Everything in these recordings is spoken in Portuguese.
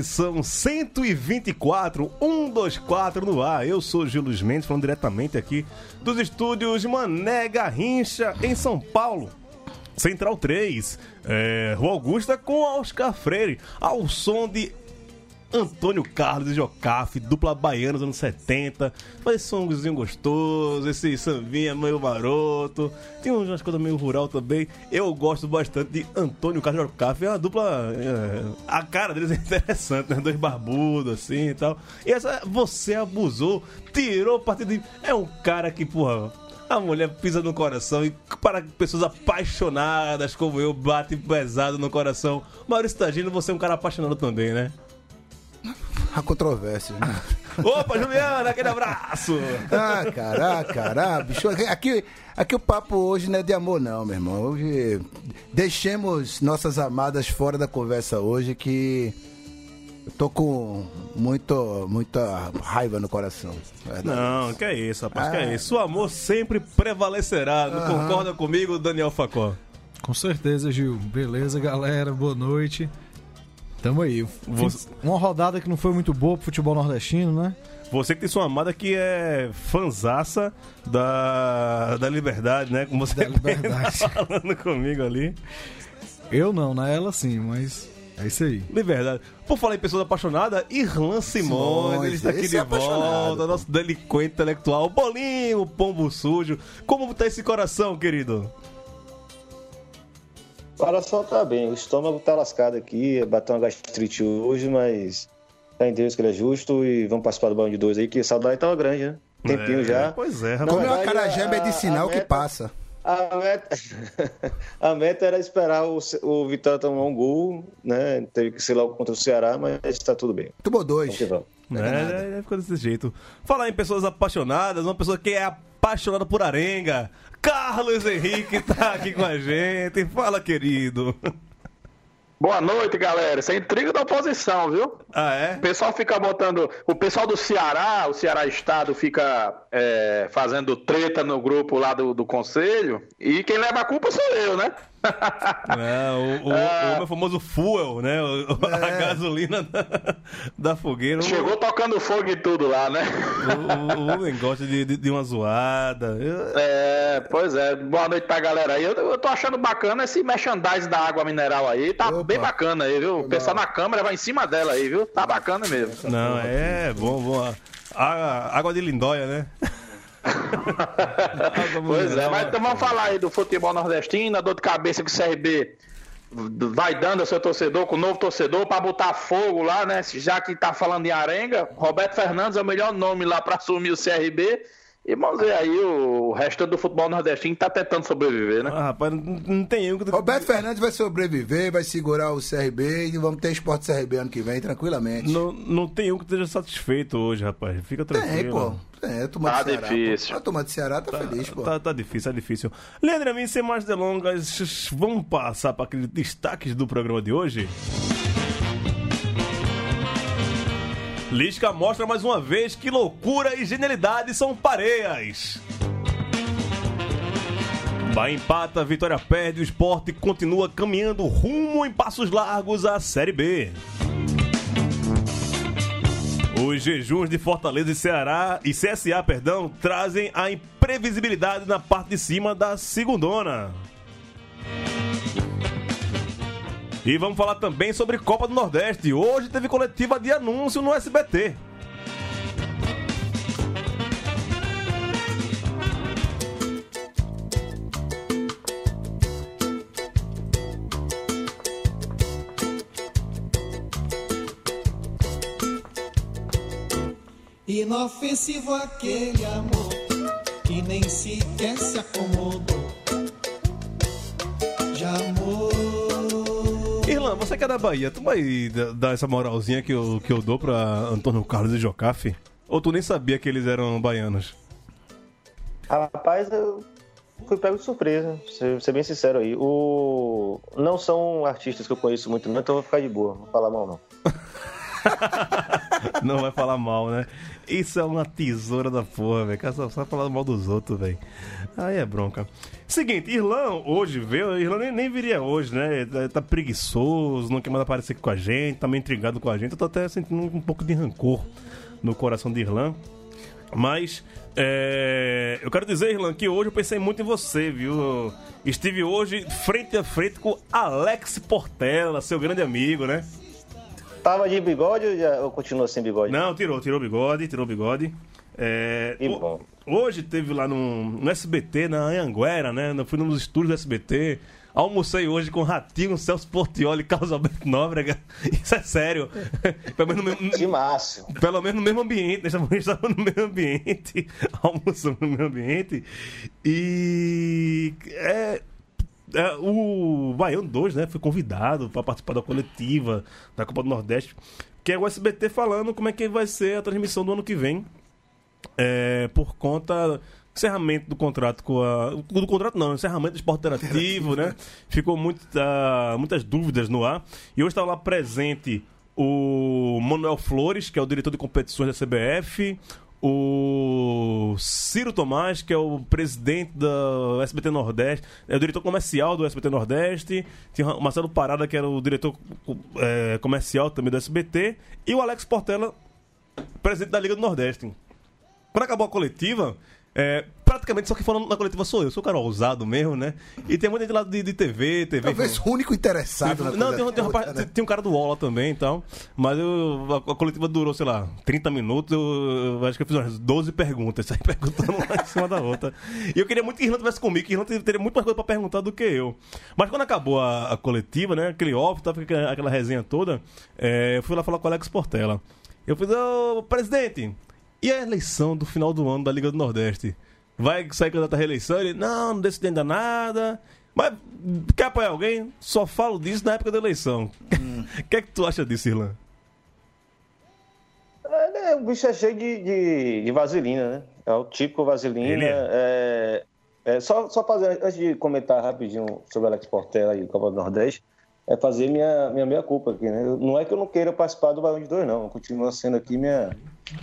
Edição 124, 124 no ar. Eu sou Gil Luiz Mendes, falando diretamente aqui dos estúdios Mané Garrincha, em São Paulo. Central 3, é, Rua Augusta com Oscar Freire, ao som de Antônio Carlos e Jocafe, dupla baiana dos anos 70. Faz esse somzinho gostoso, esse sambinha meio maroto. Tem umas coisas meio rural também. Eu gosto bastante de Antônio Carlos e Jocafe. É uma dupla. é, a cara deles é interessante, né? Dois barbudos assim e tal. E essa, você abusou, tirou partido de. É um cara que, porra. A mulher pisa no coração e para pessoas apaixonadas como eu, bate pesado no coração. Maurício Tagino, você é um cara apaixonado também, né? Há controvérsias, né? Opa, Juliana, aquele abraço! Ah, cara, ah, cara, ah, bicho, aqui, aqui o papo hoje não é de amor não, meu irmão. Hoje deixemos nossas amadas fora da conversa hoje que eu tô com muito, muita raiva no coração. Verdade. Não, que é isso, rapaz, que é Ah. isso. O amor sempre prevalecerá. Não Aham. concorda comigo, Daniel Facó? Com certeza, Gil. Beleza, galera. Boa noite. Tamo aí. Você- Uma rodada que não foi muito boa pro futebol nordestino, né? Você que tem sua amada que é fanzaça da, da liberdade, né? Como você Da Liberdade. falando comigo ali. Eu não, na ela sim, mas é isso aí. Liberdade. Por falar em pessoas apaixonadas, Irlan Simões, Simões, ele está aqui de é volta, nosso delinquente intelectual, bolinho, pombo sujo. Como tá esse coração, querido? O coração tá bem, o estômago tá lascado aqui, bateu uma gastrite hoje, mas tá em Deus que ele é justo e vamos participar do banho de dois aí, que a saudade tava grande, né? Tempinho É, já. Pois é, rapaz. Como é uma carajé medicinal que passa. A meta, a meta era esperar o, o Vitória tomar um gol, né? Teve que ser logo contra o Ceará, mas tá tudo bem. Tomou dois. Vamos é nada. É, é, ficou desse jeito. Falar em pessoas apaixonadas, uma pessoa que é apaixonada por arenga. Carlos Henrique tá aqui com a gente. Fala, querido. Boa noite, galera. Isso é intriga da oposição, viu? Ah, é? O pessoal fica botando. O pessoal do Ceará, o Ceará Estado, fica é, fazendo treta no grupo lá do, do conselho. E quem leva a culpa sou eu, né? É, o, o- Ah. o meu famoso fuel, né? O- A gasolina da, da fogueira. O- Chegou tocando fogo e tudo lá, né? O, gosta de, de, de uma zoada. Eu- É, pois é. Boa noite pra galera aí. Eu, eu tô achando bacana esse merchandise da água mineral aí. Tá Opa. bem bacana aí, viu? O pessoal na câmera vai em cima dela aí, viu? Tá bacana mesmo. Não, é bom, bom. A- água de lindóia, né? Pois é, mas então vamos falar aí do futebol nordestino, a dor de cabeça que o CRB vai dando ao seu torcedor, com o novo torcedor, pra botar fogo lá, né? Já que tá falando em arenga, Roberto Fernandes é o melhor nome lá pra assumir o CRB. E vamos ver aí o resto do futebol nordestino que tá tentando sobreviver, né? Ah, rapaz, não, não tem um que. Roberto Fernandes vai sobreviver, vai segurar o CRB e vamos ter esporte CRB ano que vem, tranquilamente. Não, não tem um que esteja satisfeito hoje, rapaz. Fica Tem, tranquilo. pô. Tem, a turma Tá do Ceará. difícil. Pô. A turma do Ceará tá, feliz, pô. Tá, tá difícil, tá difícil. Leandro, Amin, sem mais delongas, vamos passar para aqueles destaques do programa de hoje? Lisca mostra mais uma vez que loucura e genialidade são pareias. Bahia empata, Vitória perde, o esporte continua caminhando rumo em passos largos à Série B. Os jejuns de Fortaleza e Ceará e CSA, perdão, trazem a imprevisibilidade na parte de cima da segundona. E vamos falar também sobre Copa do Nordeste. Hoje teve coletiva de anúncio no SBT. Inofensivo aquele amor que nem sequer se acomodou. Você que é da Bahia, tu vai da- dar essa moralzinha que eu, que eu dou pra Antônio Carlos e Jocafe? Ou tu nem sabia que eles eram baianos? Rapaz, eu fui pego de surpresa, ser, ser bem sincero aí. O... Não são artistas que eu conheço muito, não, então eu vou ficar de boa, não vou falar mal não. Não vai falar mal, né? Isso é uma tesoura da porra, velho. Só, só falar mal dos outros, velho. Aí é bronca. Seguinte, Irlão hoje veio. Irlão nem, nem viria hoje, né? Tá, tá preguiçoso, não quer mais aparecer com a gente, tá meio intrigado com a gente. Eu tô até sentindo um, pouco de rancor no coração de Irlão. Mas é, eu quero dizer, Irlan, que hoje eu pensei muito em você, viu? Estive hoje frente a frente com Alex Portela, seu grande amigo, né? Tava de bigode ou, já, ou continua sem bigode? Não, tirou, tirou bigode, tirou bigode. É, Que bom. Hoje teve lá no, no SBT, na Anhanguera, né? Eu fui nos estúdios do SBT. Almocei hoje com Ratinho, Celso Portioli Carlos Alberto Nóbrega. Isso é sério. Pelo menos no mesmo, pelo menos no mesmo ambiente? Estamos estamos no mesmo ambiente, almoçamos no mesmo ambiente. E é, o Baiano 2, né, foi convidado para participar da coletiva da Copa do Nordeste, que é o SBT falando como é que vai ser a transmissão do ano que vem. É, por conta do encerramento do contrato com a. Do contrato não, encerramento do esporte interativo, né? Ficou muita, muitas dúvidas no ar. E hoje estava lá presente o Manuel Flores, que é o diretor de competições da CBF, o Ciro Tomás, que é o presidente da SBT Nordeste, é o diretor comercial do SBT Nordeste, tinha o Marcelo Parada, que era o diretor é, comercial também do SBT, e o Alex Portela, presidente da Liga do Nordeste. Quando acabou a coletiva, é, praticamente só que falando na coletiva sou eu, sou o cara ousado mesmo, né? E tem muita gente lá de, de TV, TV. Talvez o único interessado na Não, tem, um- tem um rapaz- né? tem- um cara do lá também e tal. Mas eu, a, a coletiva durou, sei lá, 30 minutos. Eu, eu acho que eu fiz umas 12 perguntas, saí perguntando uma em cima da outra. E eu queria muito que Irlanda estivesse comigo, que Irlanda teria muito mais coisa pra perguntar do que eu. Mas quando acabou a, a coletiva, né? Aquele off, tava aquela, aquela resenha toda, é, eu fui lá falar com o Alex Portela. Eu fiz, ô presidente, e a eleição do final do ano da Liga do Nordeste? Vai sair candidato à reeleição? Ele, não, não ainda nada. Mas quer apoiar alguém? Só falo disso na época da eleição. O que é que tu acha disso, Irlan? É, o bicho é cheio de, de, de vaselina, né? É o típico vaselina. É. É, é, só, só fazer, antes de comentar rapidinho sobre o Alex Portela e Copa do Nordeste, é fazer minha, minha meia culpa aqui, né? Não é que eu não queira participar do Baião de Dois, não. Continua sendo aqui minha,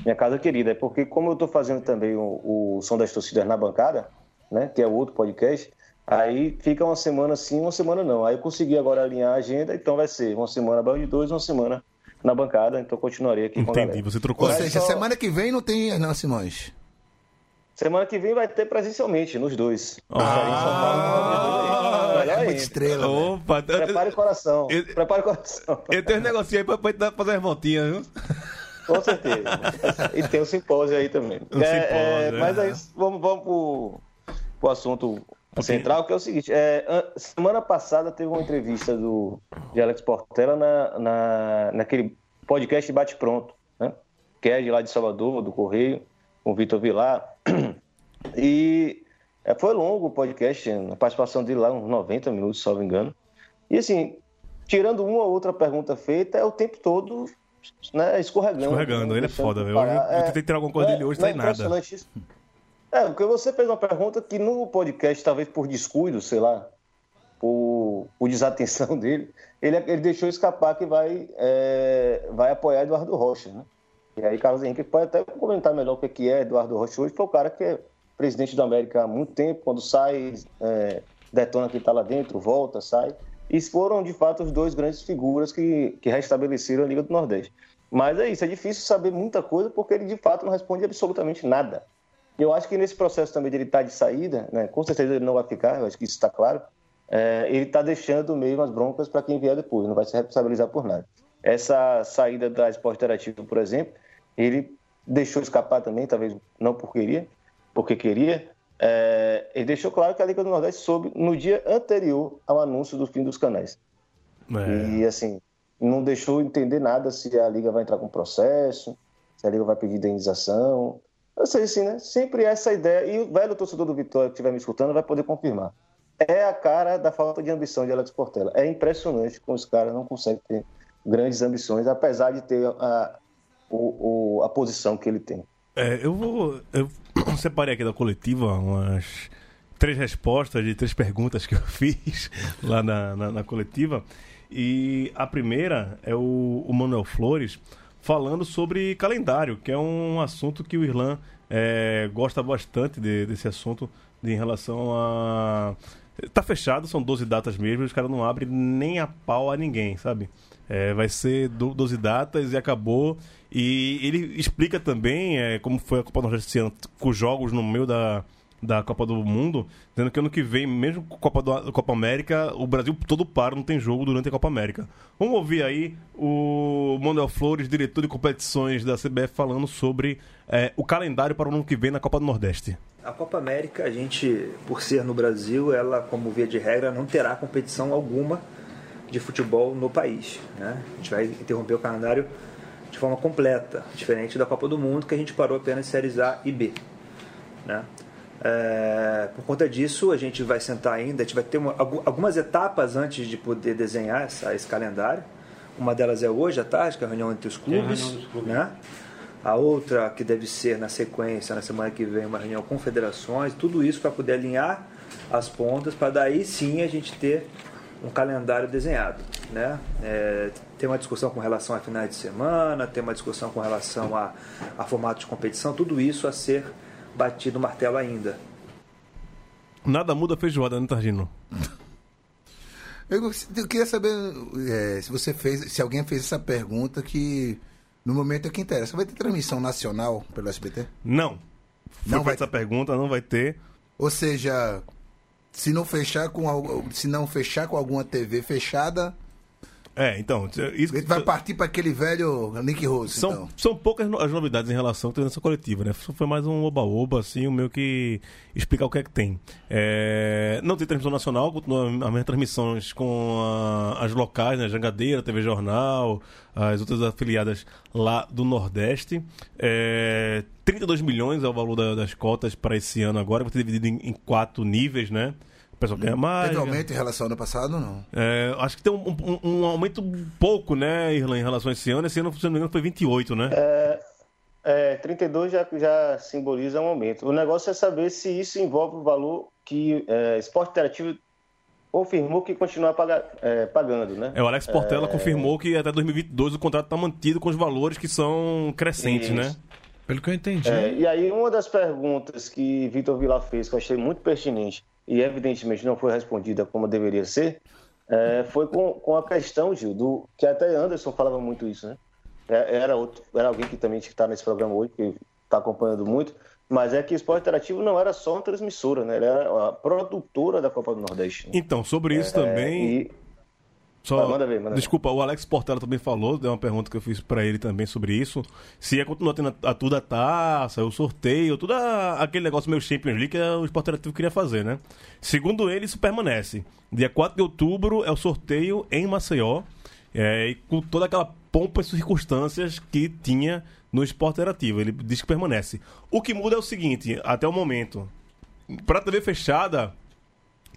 minha casa querida. É porque, como eu estou fazendo também o, o Som das Torcidas na bancada, né? Que é o outro podcast, aí fica uma semana sim, uma semana não. Aí eu consegui agora alinhar a agenda, então vai ser uma semana Baião de Dois, uma semana na bancada, então eu continuarei aqui com a Entendi, você trocou Ou seja, só- semana que vem não tem Hernan Simões. Semana que vem vai ter presencialmente, nos dois. Ah. É muita estrela. velho. Opa, Prepare o coração. Eu- Prepare o coração. eu tenho um negocinho aí pra, pra, pra fazer as voltinhas, viu? Com certeza. E tem o simpósio aí também. O simpósio, mas é. é isso. Vamos, vamos pro, pro assunto central, que é o seguinte. é, an- semana passada teve uma entrevista do, de Alex Portela na, na, naquele podcast Bate Pronto, né? Que é de lá de Salvador, do Correio, com o Vitor Vilar. E é, foi longo o podcast, a participação dele lá, uns 90 minutos, se não me engano. E assim, tirando uma ou outra pergunta feita, é o tempo todo né, escorregando. Escorregando, ele é foda, velho. parar. Eu tentei tirar alguma coisa dele hoje, não sai nada. impressionante isso. É, porque você fez uma pergunta que no podcast, talvez por descuido, sei lá, por, por desatenção dele, ele, ele deixou escapar que vai, é, vai apoiar Eduardo Rocha, né? E aí Carlos Henrique pode até comentar melhor o que que é Eduardo Rocha hoje, que é o cara que é presidente da América há muito tempo, quando sai, é, detona que está lá dentro, volta, sai. E foram, de fato, os dois grandes figuras que, que restabeleceram a Liga do Nordeste. Mas é isso, é difícil saber muita coisa porque ele, de fato, não responde absolutamente nada. Eu acho que nesse processo também de ele estar de saída, né, com certeza ele não vai ficar, eu acho que isso está claro, é, ele está deixando mesmo as broncas para quem vier depois, não vai se responsabilizar por nada. Essa saída da Esporte Interativo, por exemplo, ele deixou escapar também, talvez não por queria, porque queria. É, ele deixou claro que a Liga do Nordeste soube no dia anterior ao anúncio do fim dos canais. É. E assim, não deixou entender nada se a Liga vai entrar com processo, se a Liga vai pedir indenização. Ou seja, assim, né? Sempre essa ideia. E o velho torcedor do Vitória que estiver me escutando vai poder confirmar. É a cara da falta de ambição de Alex Portela. É impressionante como os caras não conseguem ter grandes ambições, apesar de ter a, o, o- a posição que ele tem. É, eu vou. Eu separei aqui da coletiva umas três respostas de três perguntas que eu fiz lá na, na, na coletiva. E a primeira é o, o Manuel Flores falando sobre calendário, que é um assunto que o Irlan é, gosta bastante de- desse assunto de, em relação a. Tá fechado, são 12 datas mesmo, os caras não abrem nem a pau a ninguém, sabe? É, vai ser do- 12 datas e acabou. E ele explica também é, como foi a Copa do Nordeste esse ano, com os jogos no meio da, da Copa do Mundo, dizendo que ano que vem, mesmo com a Copa, do, Copa América, o Brasil todo para, não tem jogo durante a Copa América. Vamos ouvir aí o Manuel Flores, diretor de competições da CBF, falando sobre é, o calendário para o ano que vem na Copa do Nordeste. A Copa América, a gente, por ser no Brasil, ela, como via de regra, não terá competição alguma de futebol no país. Né? A gente vai interromper o calendário de forma completa, diferente da Copa do Mundo, que a gente parou apenas em séries A e B. Né? É, por conta disso, a gente vai sentar ainda, a gente vai ter uma- algu- algumas etapas antes de poder desenhar essa- esse calendário. Uma delas é hoje à tarde, que é a reunião entre os clubes. Né? A outra, que deve ser na sequência, na semana que vem, uma reunião com federações, tudo isso para poder alinhar as pontas, para daí sim a gente ter um calendário desenhado. Né? É, tem uma discussão com relação a finais de semana, tem uma discussão com relação a, a formato de competição, tudo isso a ser batido o martelo ainda. Nada muda a feijoada, né, Targino? Eu, eu queria saber é, se você fez, se alguém fez essa pergunta que no momento é que interessa. Vai ter transmissão nacional pelo SBT? Não. Foi Não vai essa pergunta, não vai ter. Ou seja, se não fechar com se não fechar com alguma TV fechada, É, então, isso ele vai partir para aquele velho Nick Rose, São, então. são poucas as novidades em relação à transmissão coletiva, né? Foi mais um oba-oba, assim, o meu que explicar o que é que tem. É, não tem transmissão nacional, continua as mesmas transmissões com a- as locais, né? Jangadeira, TV Jornal, as outras afiliadas lá do Nordeste. É, 32 milhões é o valor da- das cotas para esse ano agora, vai ser dividido em, em quatro níveis, né? O pessoal ganha mais. Teve aumento em relação ao ano passado, não? é, acho que tem um, um- um aumento pouco, né, Irlan, em relação a esse ano. Esse ano, se não me engano, foi 28, né? É, 32 já, já simboliza um aumento. O negócio é saber se isso envolve o valor que é, Esporte Interativo confirmou que continua paga- é, pagando, né? É, o Alex Portela confirmou que até 2022 o contrato está mantido com os valores que são crescentes, Isso. né? Pelo que eu entendi, É, e aí, uma das perguntas que Vitor Vila fez, que eu achei muito pertinente, e evidentemente não foi respondida como deveria ser, é, foi com, com a questão, Gil, do, que até Anderson falava muito isso, né? É, Era, outro, era alguém que também está nesse programa hoje, que está acompanhando muito, mas é que o Esporte Interativo não era só uma transmissora, né? Ele era a produtora da Copa do Nordeste. né? Então, sobre isso também. E, Só, Ah, manda ver, manda ver. desculpa, o Alex Portela também falou, deu uma pergunta que eu fiz pra ele também sobre isso. Se ia continuar tendo a, a tudo a taça, o sorteio, tudo a- aquele negócio meio Champions League que o Esporte Interativo queria fazer, né? Segundo ele, isso permanece. Dia 4 de outubro é o sorteio em Maceió, é, e com toda aquela pompa e circunstâncias que tinha no Esporte Interativo. Ele diz que permanece. O que muda é o seguinte, até o momento, pra TV fechada,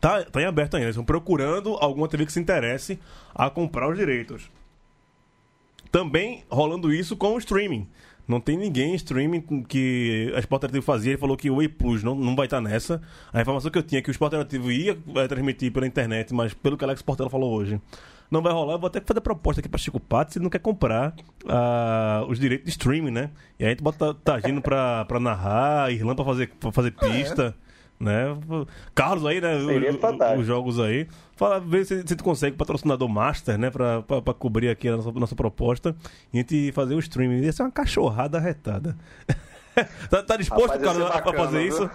Tá, tá em aberto ainda. Eles estão procurando alguma TV que se interesse a comprar os direitos. Também rolando isso com o streaming. Não tem ninguém em streaming que a Sport Interativo fazia. Ele falou que o Way Plus não, não vai estar nessa. A informação que eu tinha é que o Sport Interativo ia transmitir pela internet, mas pelo que Alex Portela falou hoje, não vai rolar. Eu vou até fazer proposta aqui para Chico Pato se ele não quer comprar ah, os direitos de streaming, né? E aí a gente bota Tagino pra, pra narrar, Irlanda pra fazer, pra fazer pista. Né? Carlos aí, né? Seria o- o- fantástico. os jogos aí. Fala, vê se, se tu consegue patrocinador master, né? Pra, pra, pra cobrir aqui a nossa, nossa proposta e a gente fazer o streaming. Ia ser uma cachorrada retada. tá, tá disposto, Rapaz, pra bacana, fazer viu? isso?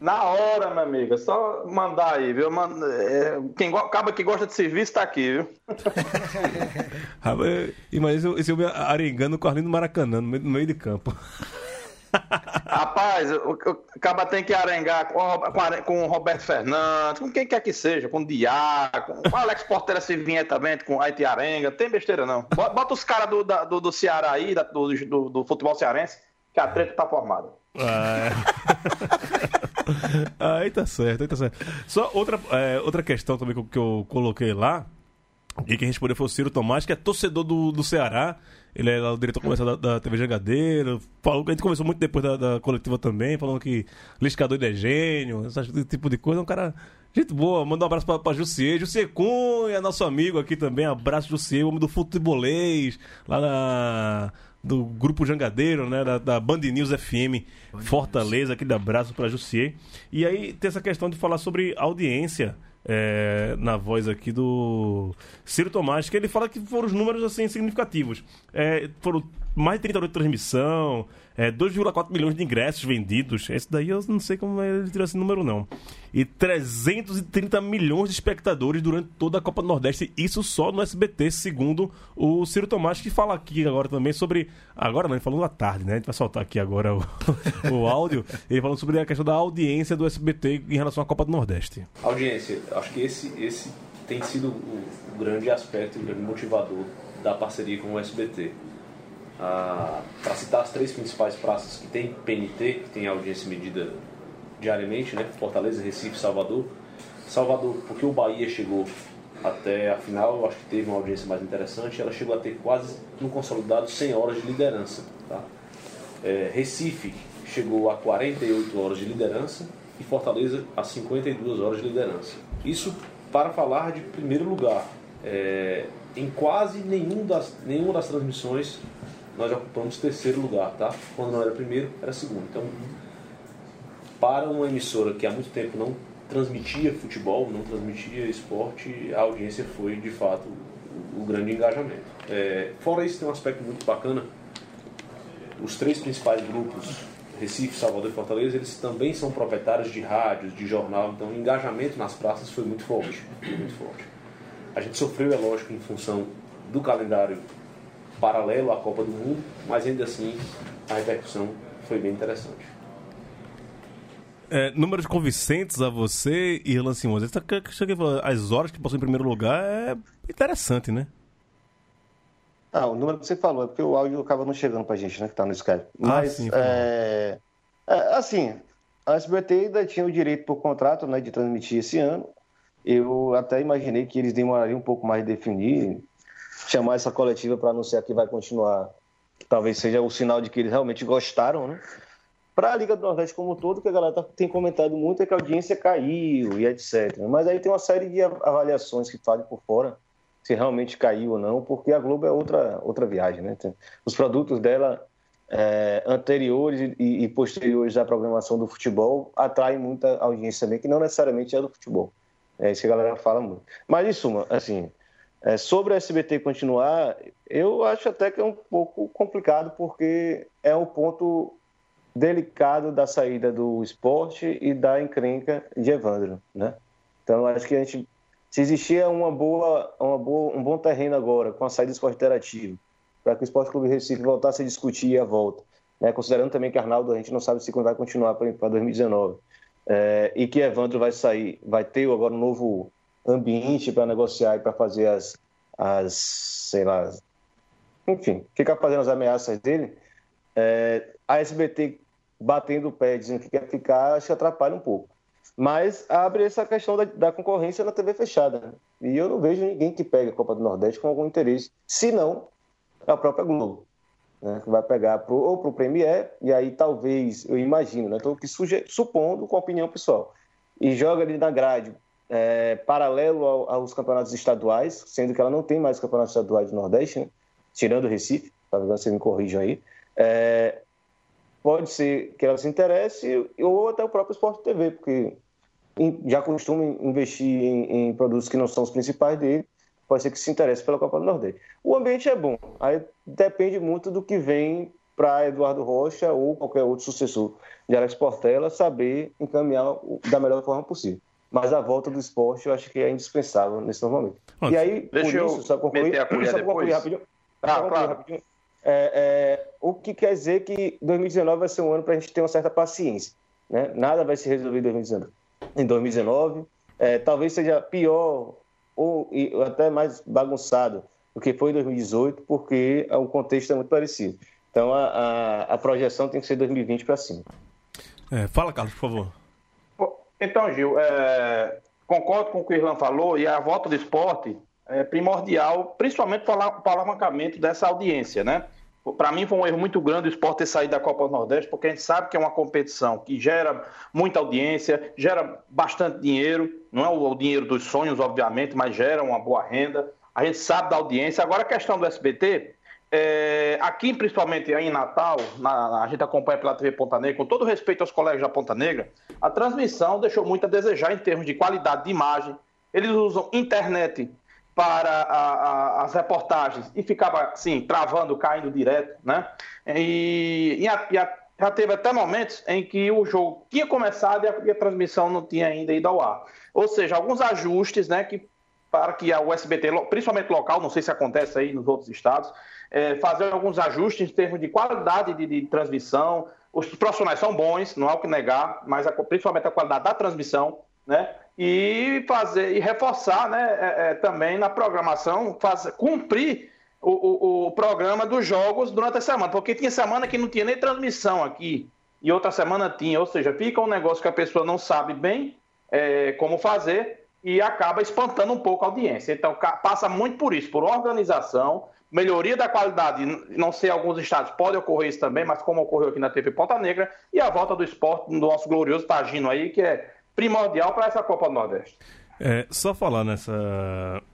Na hora, meu amigo. É só mandar aí, viu? É, Quem acaba que gosta de serviço tá aqui, viu? Imagina esse- esse homem arengando o Carlinho do Maracanã, no meio, no meio de campo. Rapaz, o, o Caba tem que arengar com, com, o Roberto Fernandes, com quem quer que seja, com o Diaco, com o Alex Portela se vier também, com Haiti Arenga, tem besteira não. Bota, os caras do, do, do Ceará aí, do, do, do futebol cearense, que a treta tá formada. Ah, é. aí tá certo, aí tá certo. Só outra, é, outra questão também que eu, que eu coloquei lá, e quem respondeu foi o Ciro Tomás, que é torcedor do, do Ceará. Ele é lá o diretor comercial da, da TV Jangadeiro. Falou, a gente conversou muito depois da, da coletiva também, falando que Liscador é gênio, esse tipo de coisa. É um cara. Gente boa, manda um abraço pra, pra Jussier. Jussier Cunha, nosso amigo aqui também. Abraço, Jussier, homem do futebolês, lá na, do Grupo Jangadeiro, né? Da, da Band News FM Fortaleza. Aquele abraço pra Jussier. E aí tem essa questão de falar sobre audiência. É, na voz aqui do Ciro Tomás, que ele fala que foram os números assim significativos. É, foram mais de 30 horas de transmissão, é, 2,4 milhões de ingressos vendidos. Esse daí eu não sei como ele tirou esse número, não. E 330 milhões de espectadores durante toda a Copa do Nordeste. Isso só no SBT, segundo o Ciro Tomás, que fala aqui agora também sobre. Agora não, ele falou à tarde, né? A gente vai soltar aqui agora o, o áudio. Ele falando sobre a questão da audiência do SBT em relação à Copa do Nordeste. Audiência, acho que esse, esse tem sido o, o grande aspecto, o grande motivador da parceria com o SBT. Ah, Para citar as três principais praças que tem PNT, que tem audiência medida diariamente, né? Fortaleza, Recife, Salvador. Salvador, porque o Bahia chegou até a final, eu acho que teve uma audiência mais interessante, ela chegou a ter quase no consolidado 100 horas de liderança. Tá? É, Recife chegou a 48 horas de liderança e Fortaleza a 52 horas de liderança. Isso para falar de primeiro lugar. É, em quase nenhum das, nenhuma das transmissões nós ocupamos terceiro lugar, tá? Quando não era primeiro, era segundo. Então, para uma emissora que há muito tempo não transmitia futebol, não transmitia esporte, a audiência foi de fato o, grande engajamento. É, fora isso, tem um aspecto muito bacana. Os três principais grupos, Recife, Salvador e Fortaleza, eles também são proprietários de rádios, de jornal, então o engajamento nas praças foi muito forte. Foi muito forte. A gente sofreu, é lógico, em função do calendário paralelo à Copa do Mundo, mas ainda assim a repercussão foi bem interessante. É, números convincentes a você e Irlan Simões. Essa cheguei As horas que passou em primeiro lugar é interessante, né? Ah, o número que você falou, é porque o áudio acaba não chegando pra gente, né, que tá no Skype. Ah, Mas, sim, foi é, é, assim, a SBT ainda tinha o direito por contrato, né, de transmitir esse ano. Eu até imaginei que eles demorariam um pouco mais de definir, chamar essa coletiva para anunciar que vai continuar. Talvez seja o sinal de que eles realmente gostaram, né? Para a Liga do Nordeste como um todo, que a galera tá- tem comentado muito é que a audiência caiu e etc. Mas aí tem uma série de avaliações que fazem por fora se realmente caiu ou não, porque a Globo é outra, outra viagem, né? Os produtos dela é, anteriores e, e posteriores à programação do futebol atraem muita audiência também, que não necessariamente é do futebol. É isso que a galera fala muito. Mas, em suma, assim, é, sobre a SBT continuar, eu acho até que é um pouco complicado, porque é um ponto delicado da saída do esporte e da encrenca de Evandro, né? Então, acho que a gente se existia uma boa, uma boa, um bom terreno agora com a saída do esporte interativo, para que o Esporte Clube Recife voltasse a discutir a volta, né? considerando também que Arnaldo a gente não sabe se vai continuar para 2019, é, e que Evandro vai sair, vai ter agora um novo ambiente para negociar e para fazer as, as, sei lá, enfim, ficar fazendo as ameaças dele, é, a SBT batendo o pé, dizendo que quer ficar, acho que atrapalha um pouco. Mas abre essa questão da, da concorrência na TV fechada. E eu não vejo ninguém que pegue a Copa do Nordeste com algum interesse, se não a própria Globo. Né? Que vai pegar pro, ou para o Premier, e aí talvez, eu imagino, né? Estou suge- supondo com a opinião pessoal, e joga ali na grade, é, paralelo ao- aos campeonatos estaduais, sendo que ela não tem mais campeonatos estaduais do Nordeste, né? tirando o Recife, talvez vocês me corrijam aí. É, pode ser que ela se interesse, ou até o próprio Esporte TV, porque já costuma investir em, em produtos que não são os principais dele, pode ser que se interesse pela Copa do Nordeste. O ambiente é bom, aí depende muito do que vem para Eduardo Rocha ou qualquer outro sucessor de Alex Portela saber encaminhar da melhor forma possível. Mas a volta do esporte eu acho que é indispensável nesse momento. E aí, deixa por eu isso, só concluir, meter a colher só concluir depois. rapidinho. Ah, Só concluir claro. rapidinho. É, é, o que quer dizer que 2019 vai ser um ano para a gente ter uma certa paciência. Né? Nada vai se resolver em 2019. Em 2019 é, talvez seja pior ou, e- ou até mais bagunçado do que foi em 2018, porque o contexto é muito parecido. Então a, a, a projeção tem que ser 2020 para cima. É, fala, Carlos, por favor. Então, Gil, é, concordo com o que o Irlan falou e a volta do esporte é primordial, principalmente para o alavancamento dessa audiência, né? Para mim foi um erro muito grande o esporte ter saído da Copa do Nordeste, porque a gente sabe que é uma competição que gera muita audiência, gera bastante dinheiro, não é o, dinheiro dos sonhos, obviamente, mas gera uma boa renda. A gente sabe da audiência. Agora, a questão do SBT, é, aqui, principalmente aí em Natal, na- a gente acompanha pela TV Ponta Negra, com todo respeito aos colegas da Ponta Negra, a transmissão deixou muito a desejar em termos de qualidade de imagem. Eles usam internet para a- a- as reportagens e ficava assim, travando, caindo direto, né? E, e a- e já teve até momentos em que o jogo tinha começado e a, e a transmissão não tinha ainda ido ao ar. Ou seja, alguns ajustes, né, que para que a USBT, principalmente local, não sei se acontece aí nos outros estados, é, fazer alguns ajustes em termos de qualidade de, de transmissão. Os profissionais são bons, não há o que negar, mas principalmente a qualidade da transmissão, né? E fazer e reforçar, né? é, é, também na programação, fazer, cumprir o, o- o programa dos jogos durante a semana, porque tinha semana que não tinha nem transmissão aqui e outra semana tinha, ou seja, fica um negócio que a pessoa não sabe bem é, como fazer e acaba espantando um pouco a audiência. Então, passa muito por isso, por organização, melhoria da qualidade, não sei, alguns estados pode ocorrer isso também, mas como ocorreu aqui na TV Ponta Negra, e a volta do esporte do nosso glorioso Tagino aí, que é primordial para essa Copa do Nordeste. É, só falar nessa.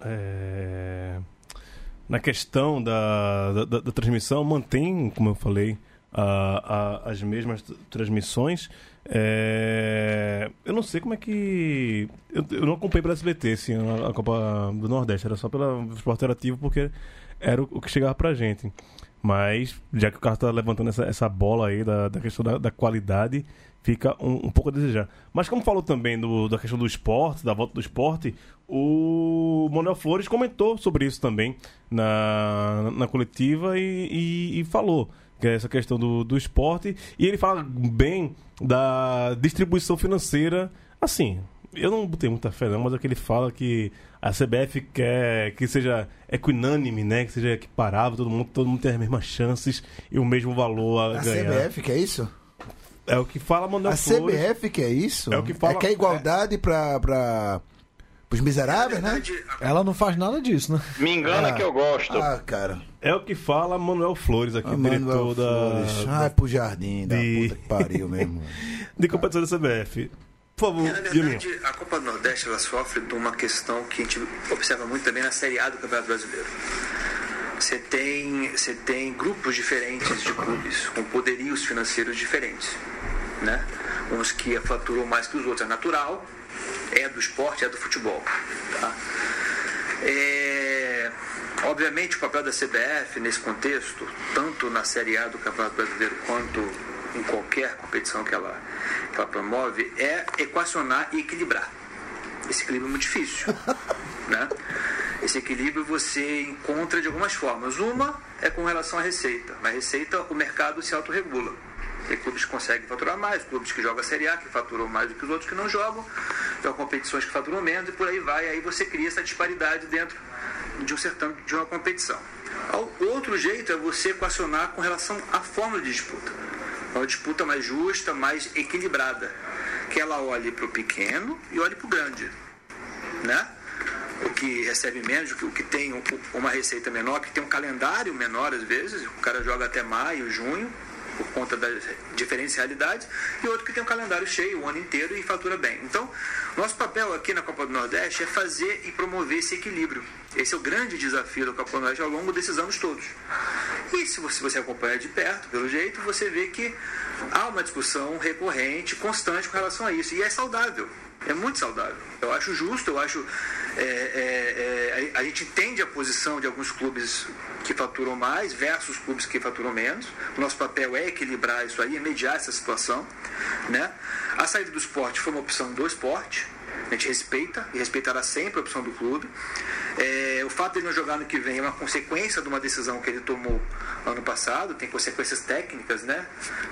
é, na questão da, da, da- transmissão, mantém, como eu falei, a- a- as mesmas transmissões. É, eu não sei como é que. Eu, eu não acompanhei pela SBT assim, a, a Copa do Nordeste, era só pela Esporte Interativo, porque era o, o que chegava pra gente. Mas, já que o carro tá levantando essa, essa bola aí da, da questão da, da qualidade, fica um, um pouco a desejar. Mas como falou também do, da questão do esporte, da volta do esporte, o Manuel Flores comentou sobre isso também na, na coletiva e, e- e falou que é essa questão do, do esporte. E ele fala bem da distribuição financeira. Assim, eu não botei muita fé não, mas é que ele fala que a CBF quer que seja equinânime, né? Que seja equiparável, todo mundo, todo mundo tem as mesmas chances e o mesmo valor a, A ganhar. CBF que é isso? É o que fala Manuel A Flores. CBF que é isso? É o que fala- que é igualdade pra, pra, pros miseráveis, né? Ela não faz nada disso, né? Me engana Ah. que eu gosto. Ah, cara. É o que fala Manuel Flores aqui, Ah, diretor Manuel da, Flores. Ai, pro jardim, da de- puta que pariu mesmo. de competição da CBF. Por favor, É, na Julinho. verdade, a Copa do Nordeste ela sofre de uma questão que a gente observa muito também na Série A do Campeonato Brasileiro. Você tem, você tem grupos diferentes de clubes, com poderios financeiros diferentes. Né? Uns que faturam mais que os outros. É natural, é do esporte, é do futebol. Tá? É, obviamente, o papel da CBF nesse contexto, tanto na Série A do Campeonato Brasileiro quanto em qualquer competição que ela, que ela promove, é equacionar e equilibrar. Esse equilíbrio é muito difícil. né? Esse equilíbrio você encontra de algumas formas. Uma é com relação à receita. Na receita, o mercado se autorregula. Tem clubes que conseguem faturar mais, clubes que jogam a Série A, que faturam mais do que os outros que não jogam, tem competições que faturam menos e por aí vai. Aí você cria essa disparidade dentro de um certame, de uma competição. O outro jeito é você equacionar com relação à fórmula de disputa. Uma disputa mais justa, mais equilibrada. Que ela olhe para o pequeno e olhe para o grande. Né? o que recebe menos, o que, tem um- uma receita menor, que tem um calendário menor às vezes, o cara joga até maio, junho, por conta das diferentes realidades, e outro que tem um calendário cheio o ano inteiro e fatura bem. Então, nosso papel aqui na Copa do Nordeste é fazer e promover esse equilíbrio. Esse é o grande desafio da Copa do Nordeste ao longo desses anos todos. E se você, você acompanhar de perto, pelo jeito, você vê que há uma discussão recorrente, constante com relação a isso. E é saudável. É muito saudável. Eu acho justo, eu acho. é, é, é, a, gente entende a posição de alguns clubes que faturam mais versus clubes que faturam menos. O nosso papel é equilibrar isso aí, é mediar essa situação. Né? A saída do esporte foi uma opção do esporte. A gente respeita e respeitará sempre a opção do clube. É, o fato de ele não jogar no que vem é uma consequência de uma decisão que ele tomou ano passado, tem consequências técnicas, né?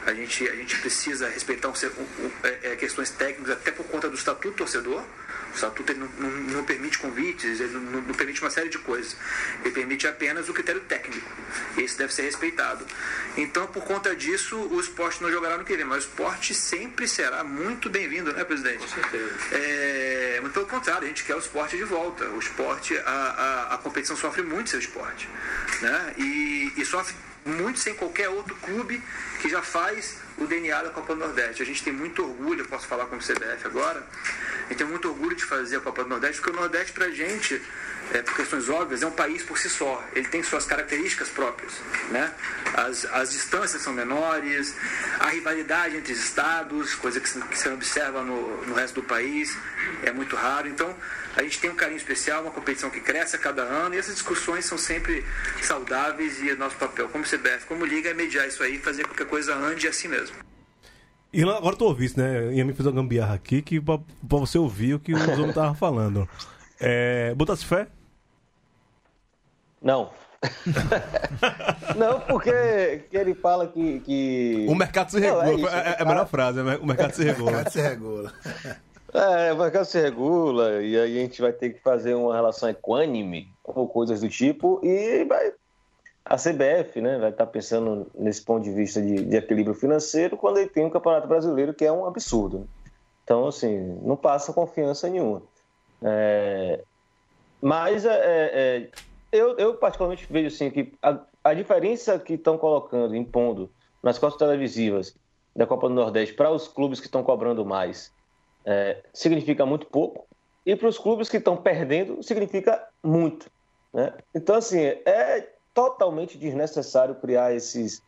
A gente, a gente precisa respeitar um, um, um, é, questões técnicas até por conta do estatuto torcedor. O estatuto não, não, não permite convites, ele não, não, permite uma série de coisas. Ele permite apenas o critério técnico. E esse deve ser respeitado. Então, por conta disso, o esporte não jogará no que vem. Mas o esporte sempre será muito bem-vindo, né, presidente? Com certeza. É, muito pelo contrário, a gente quer o esporte de volta. O esporte, a, a, a competição sofre muito seu esporte. Né? E, e sofre muito sem qualquer outro clube que já faz o DNA da Copa do Nordeste. A gente tem muito orgulho, eu posso falar como CBF agora, a gente tem muito orgulho de fazer a Copa do Nordeste, porque o Nordeste pra gente, é, por questões óbvias, é um país por si só. Ele tem suas características próprias. Né? As, as distâncias são menores, a rivalidade entre os estados, coisa que se, que se observa no, no resto do país, é muito raro. Então, a gente tem um carinho especial, uma competição que cresce a cada ano e essas discussões são sempre saudáveis e nosso papel como CBF, como Liga, é mediar isso aí fazer a coisa ande assim mesmo. E agora tu ouviste, né? Ia me fazer uma gambiarra aqui que pra, pra você ouvir o que os homens estavam falando. É, Botas fé? Não. não, porque que ele fala que. que... O mercado se Não, regula. isso, é, é a melhor frase, o mercado se regula. Mercado se regula. É, o mercado se regula e aí a gente vai ter que fazer uma relação equânime ou coisas do tipo e vai. A CBF né, vai estar pensando nesse ponto de vista de, de equilíbrio financeiro quando ele tem um campeonato brasileiro que é um absurdo. Então, assim, não passa confiança nenhuma. É, mas é, é, eu, eu particularmente vejo assim, que a, a diferença que estão colocando, impondo nas cotas televisivas da Copa do Nordeste para os clubes que estão cobrando mais é, significa muito pouco, e para os clubes que estão perdendo significa muito. Né? Então, assim, é totalmente desnecessário criar esses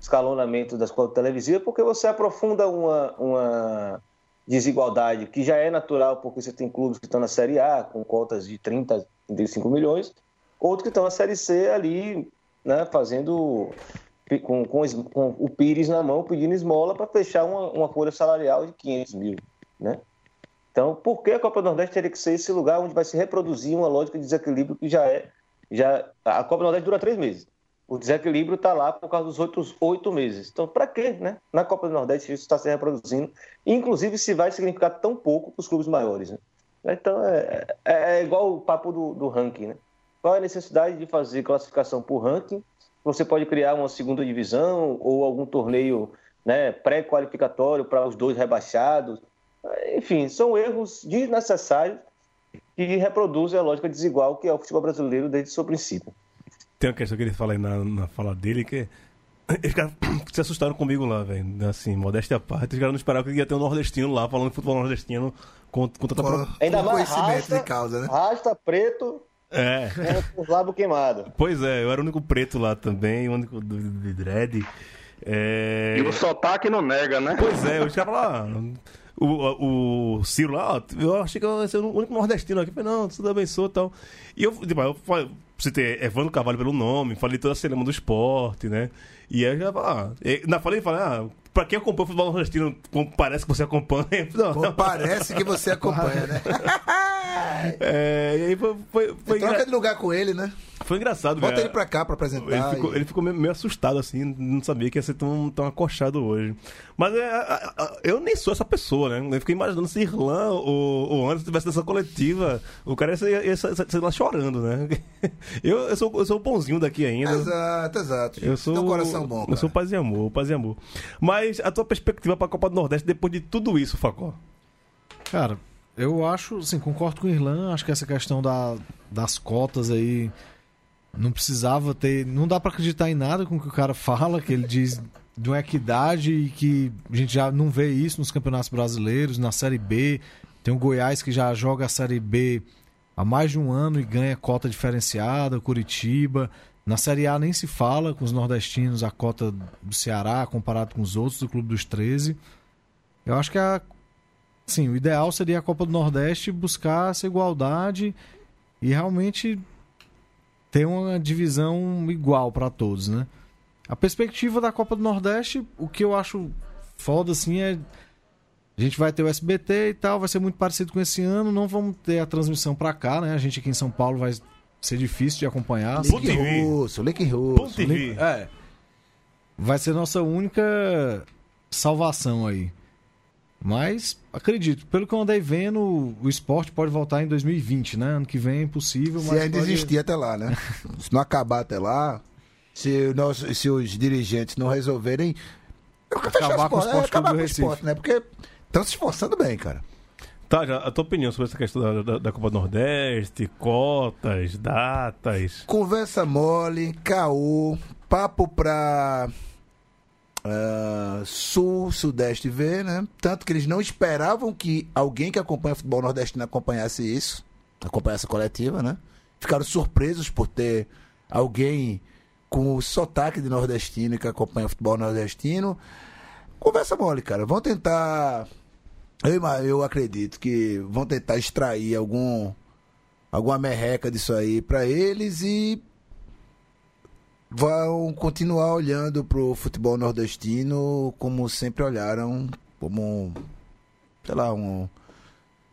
escalonamentos das cotas televisivas, porque você aprofunda uma, uma desigualdade que já é natural, porque você tem clubes que estão na Série A com cotas de 30, 35 milhões, outros que estão na Série C ali, né, fazendo com, com, com o Pires na mão, pedindo esmola para fechar uma, uma folha salarial de 500 mil, né? Então, por que a Copa do Nordeste teria que ser esse lugar onde vai se reproduzir uma lógica de desequilíbrio que já é, já a Copa do Nordeste dura três meses. O desequilíbrio está lá por causa dos outros oito meses. Então, para quê, né? Na Copa do Nordeste isso está se reproduzindo, inclusive se vai significar tão pouco para os clubes maiores, né? Então, é, é- é igual o papo do, do ranking, né? Qual é a necessidade de fazer classificação por ranking? Você pode criar uma segunda divisão ou algum torneio né, pré-qualificatório para os dois rebaixados. Enfim, são erros desnecessários que reproduzem a lógica desigual que é o futebol brasileiro desde o seu princípio. Tem uma questão que ele fala aí na, na fala dele que eles caras se assustaram comigo lá, velho. Assim, modéstia à parte. Os caras não esperavam que ia ter um nordestino lá falando de futebol nordestino com, com tanta. pro- Ainda Com mais conhecimento rasta, de causa, né? rasta preto É. com os lábios queimados. Pois é, eu era o único preto lá também, o único do, de dread. É... E o sotaque não nega, né? Pois é, os caras falaram. ah, O, o Ciro lá, ó, eu achei que eu ia ser o único nordestino aqui. Eu falei, não, tudo abençoe e tal. E eu, tipo, eu falei, citei Evandro Carvalho pelo nome, falei toda a cinema do esporte, né? E aí já ah, na falei, falei, ah, pra quem acompanha o futebol nordestino, parece que você acompanha. Não, Pô, parece que você acompanha, né? É, e aí foi, foi, foi, Troca engra- de lugar com ele, né? foi engraçado, Bota velho. ele pra cá pra apresentar. Ele ficou, e- ele ficou meio, meio assustado, assim, não sabia que ia ser tão, tão acochado hoje. Mas é, a- a- eu nem sou essa pessoa, né? Eu fiquei imaginando se Irlan ou, ou Anderson tivesse nessa coletiva, o cara ia ser, ia ser- ser lá chorando, né? Eu, eu, sou, eu sou o bonzinho daqui ainda. Exato, exato. Eu sou, Tem um coração bom, Eu cara. sou paz e amor, paz e amor. Mas a tua perspectiva pra Copa do Nordeste depois de tudo isso, Facó? Cara, eu acho, assim, concordo com o Irlan, acho que essa questão da, das cotas aí não precisava ter. Não dá pra acreditar em nada com o que o cara fala, que ele diz de uma equidade e que a gente já não vê isso nos campeonatos brasileiros, na Série B. Tem o Goiás que já joga a Série B há mais de um ano e ganha cota diferenciada, Curitiba. Na Série A nem se fala com os nordestinos a cota do Ceará comparado com os outros do Clube dos 13. Eu acho que a sim, o ideal seria a Copa do Nordeste buscar essa igualdade e realmente ter uma divisão igual para todos, né? A perspectiva da Copa do Nordeste, o que eu acho foda assim é a gente vai ter o SBT e tal, vai ser muito parecido com esse ano, não vamos ter a transmissão para cá, né? A gente aqui em São Paulo vai ser difícil de acompanhar. Link Russo, Link Russo. TV. É. Vai ser nossa única salvação aí. Mas, acredito, pelo que eu andei vendo, o esporte pode voltar em 2020, né? Ano que vem é impossível, Se mas. ainda pode- existir até lá, né? se não acabar até lá, se, nós, se os dirigentes não resolverem. Acabar com o esporte, é, acabar com o esporte, né? Porque estão se esforçando bem, cara. Tá, já, a tua opinião sobre essa questão da, da, da Copa Nordeste, cotas, datas. Conversa mole, caô, papo pra ah, sul, sudeste ver, né? Tanto que eles não esperavam que alguém que acompanha futebol nordestino acompanhasse isso, acompanhasse a coletiva, né? Ficaram surpresos por ter alguém com o sotaque de nordestino que acompanha futebol nordestino. Conversa mole, cara. Vão tentar. Eu, eu acredito que vão tentar extrair algum alguma merreca disso aí pra eles e vão continuar olhando pro futebol nordestino como sempre olharam, como sei lá, um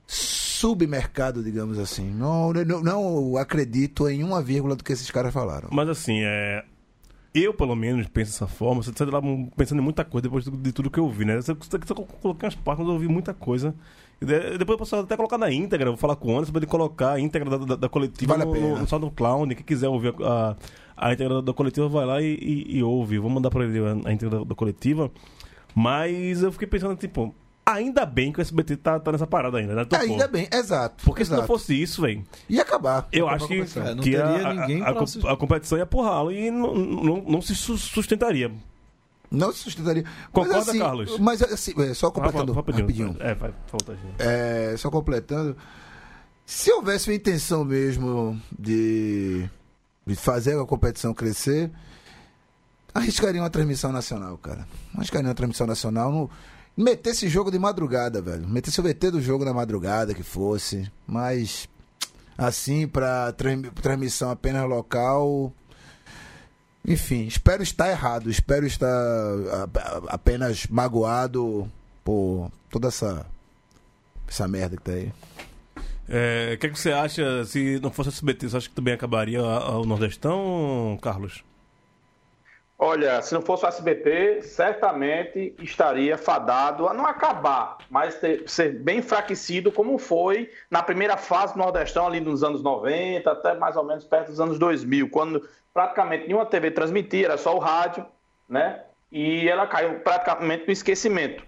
submercado, digamos assim. Não, não, não acredito em uma vírgula do que esses caras falaram. Mas assim, é. Eu, pelo menos, penso dessa forma. Você sai de lá pensando em muita coisa depois de tudo que eu ouvi, né? Você você- você coloquei umas partes, mas eu ouvi muita coisa. De- Depois eu posso até colocar na íntegra, vou falar com o Anderson pra ele colocar a íntegra da, da, da coletiva Vale no, no, SoundCloud. Quem quiser ouvir a, a, a íntegra da coletiva, vai lá e, e, e ouve. Vou mandar pra ele a, a íntegra da, da coletiva. Mas eu fiquei pensando, tipo, ainda bem que o SBT tá, tá nessa parada ainda, né? Tocou. Ainda bem, exato. Porque se não exato. fosse isso, velho, Ia acabar. eu Ia acho que, com a competição. É, não que teria a, ninguém a, a, competição ia por ralo e não, não, não se su- sustentaria. Não se sustentaria. Concorda, mas, assim, Carlos? Mas assim, é, só completando Rafa, rapidinho. É, vai, falta gente. É, só completando. Se houvesse uma intenção mesmo de, de fazer a competição crescer, arriscaria uma transmissão nacional, cara. Arriscaria uma transmissão nacional. No, meter esse jogo de madrugada, velho. Metesse o VT do jogo na madrugada que fosse. Mas, assim, transmi- transmissão apenas local. Enfim, espero estar errado. Espero estar a- a- apenas magoado por toda essa. Essa merda que tá aí. É, O que, é que você acha, se não fosse SBT, você acha que também acabaria a- a- o Nordestão, Carlos? Olha, se não fosse o SBT, certamente estaria fadado a não acabar, mas ter- ser bem enfraquecido como foi na primeira fase do Nordestão, ali nos anos 90, até mais ou menos perto dos anos 2000, quando praticamente nenhuma TV transmitia, era só o rádio, né? E ela caiu praticamente no esquecimento.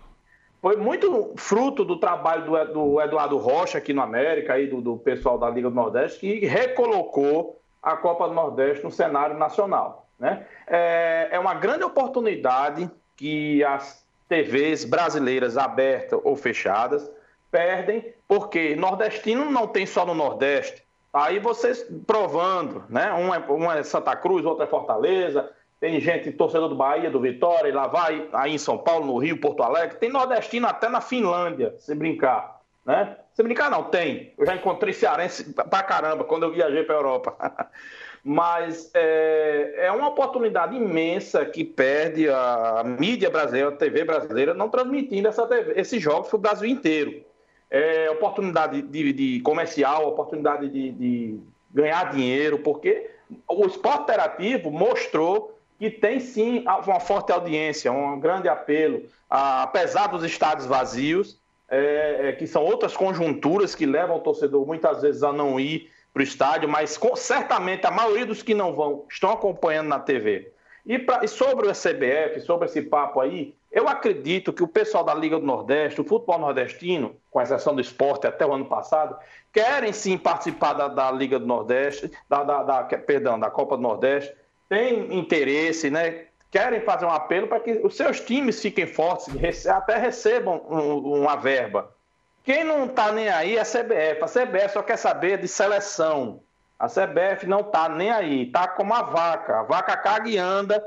Foi muito fruto do trabalho do, do Eduardo Rocha aqui no América e do, do pessoal da Liga do Nordeste que recolocou a Copa do Nordeste no cenário nacional. Né? É, é uma grande oportunidade que as TVs brasileiras abertas ou fechadas perdem, porque nordestino não tem só no Nordeste. Aí vocês provando, né? Um é, é Santa Cruz, outro é Fortaleza, tem gente, torcedor do Bahia, do Vitória, e lá vai, aí em São Paulo, no Rio, Porto Alegre, tem nordestino até na Finlândia, se brincar, né? Se brincar não, tem. Eu já encontrei cearense pra caramba quando eu viajei pra Europa. Mas é, é uma oportunidade imensa que perde a mídia brasileira, a TV brasileira, não transmitindo essa TV, esses jogos para o Brasil inteiro. É oportunidade de, de comercial, oportunidade de, de ganhar dinheiro, porque o esporte interativo mostrou que tem sim uma forte audiência, um grande apelo, apesar dos estádios vazios, é, é, que são outras conjunturas que levam o torcedor muitas vezes a não ir para o estádio, mas com- certamente a maioria dos que não vão estão acompanhando na TV. E, pra- e sobre o CBF, sobre esse papo aí, eu acredito que o pessoal da Liga do Nordeste, o futebol nordestino, com exceção do esporte até o ano passado, querem sim participar da, da Liga do Nordeste, da, da- da- perdão, da Copa do Nordeste, têm interesse, né? Querem fazer um apelo para que os seus times fiquem fortes, até recebam um- uma verba. Quem não está nem aí é a CBF. A CBF só quer saber de seleção. A CBF não está nem aí. Está como a vaca. A vaca caga e anda.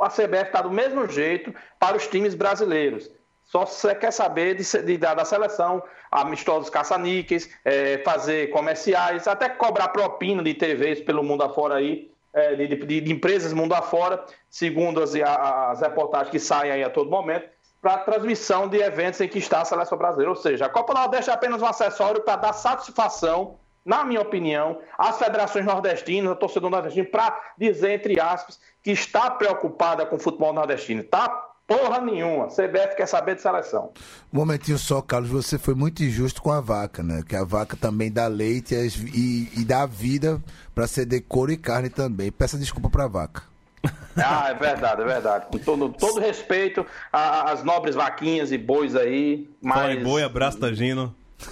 A CBF está do mesmo jeito para os times brasileiros. Só você quer saber de, de- da, da seleção, amistosos caça-níqueis, é, fazer comerciais, até cobrar propina de TVs pelo mundo afora aí, é, de, de- de empresas mundo afora, segundo as, as reportagens que saem aí a todo momento, para transmissão de eventos em que está a seleção brasileira. Ou seja, a Copa Nordeste é apenas um acessório para dar satisfação, na minha opinião, às federações nordestinas, ao torcedor nordestino, para dizer, entre aspas, que está preocupada com o futebol nordestino. Tá porra nenhuma. CBF quer saber de seleção. Um momentinho só, Carlos, você foi muito injusto com a vaca, né? Que a vaca também dá leite e, e- dá vida pra ceder couro e carne também. Peça desculpa pra vaca. Ah, é verdade, é verdade. Com todo, todo respeito às nobres vaquinhas e bois aí, Fala mas... em boi, abraço da Gino.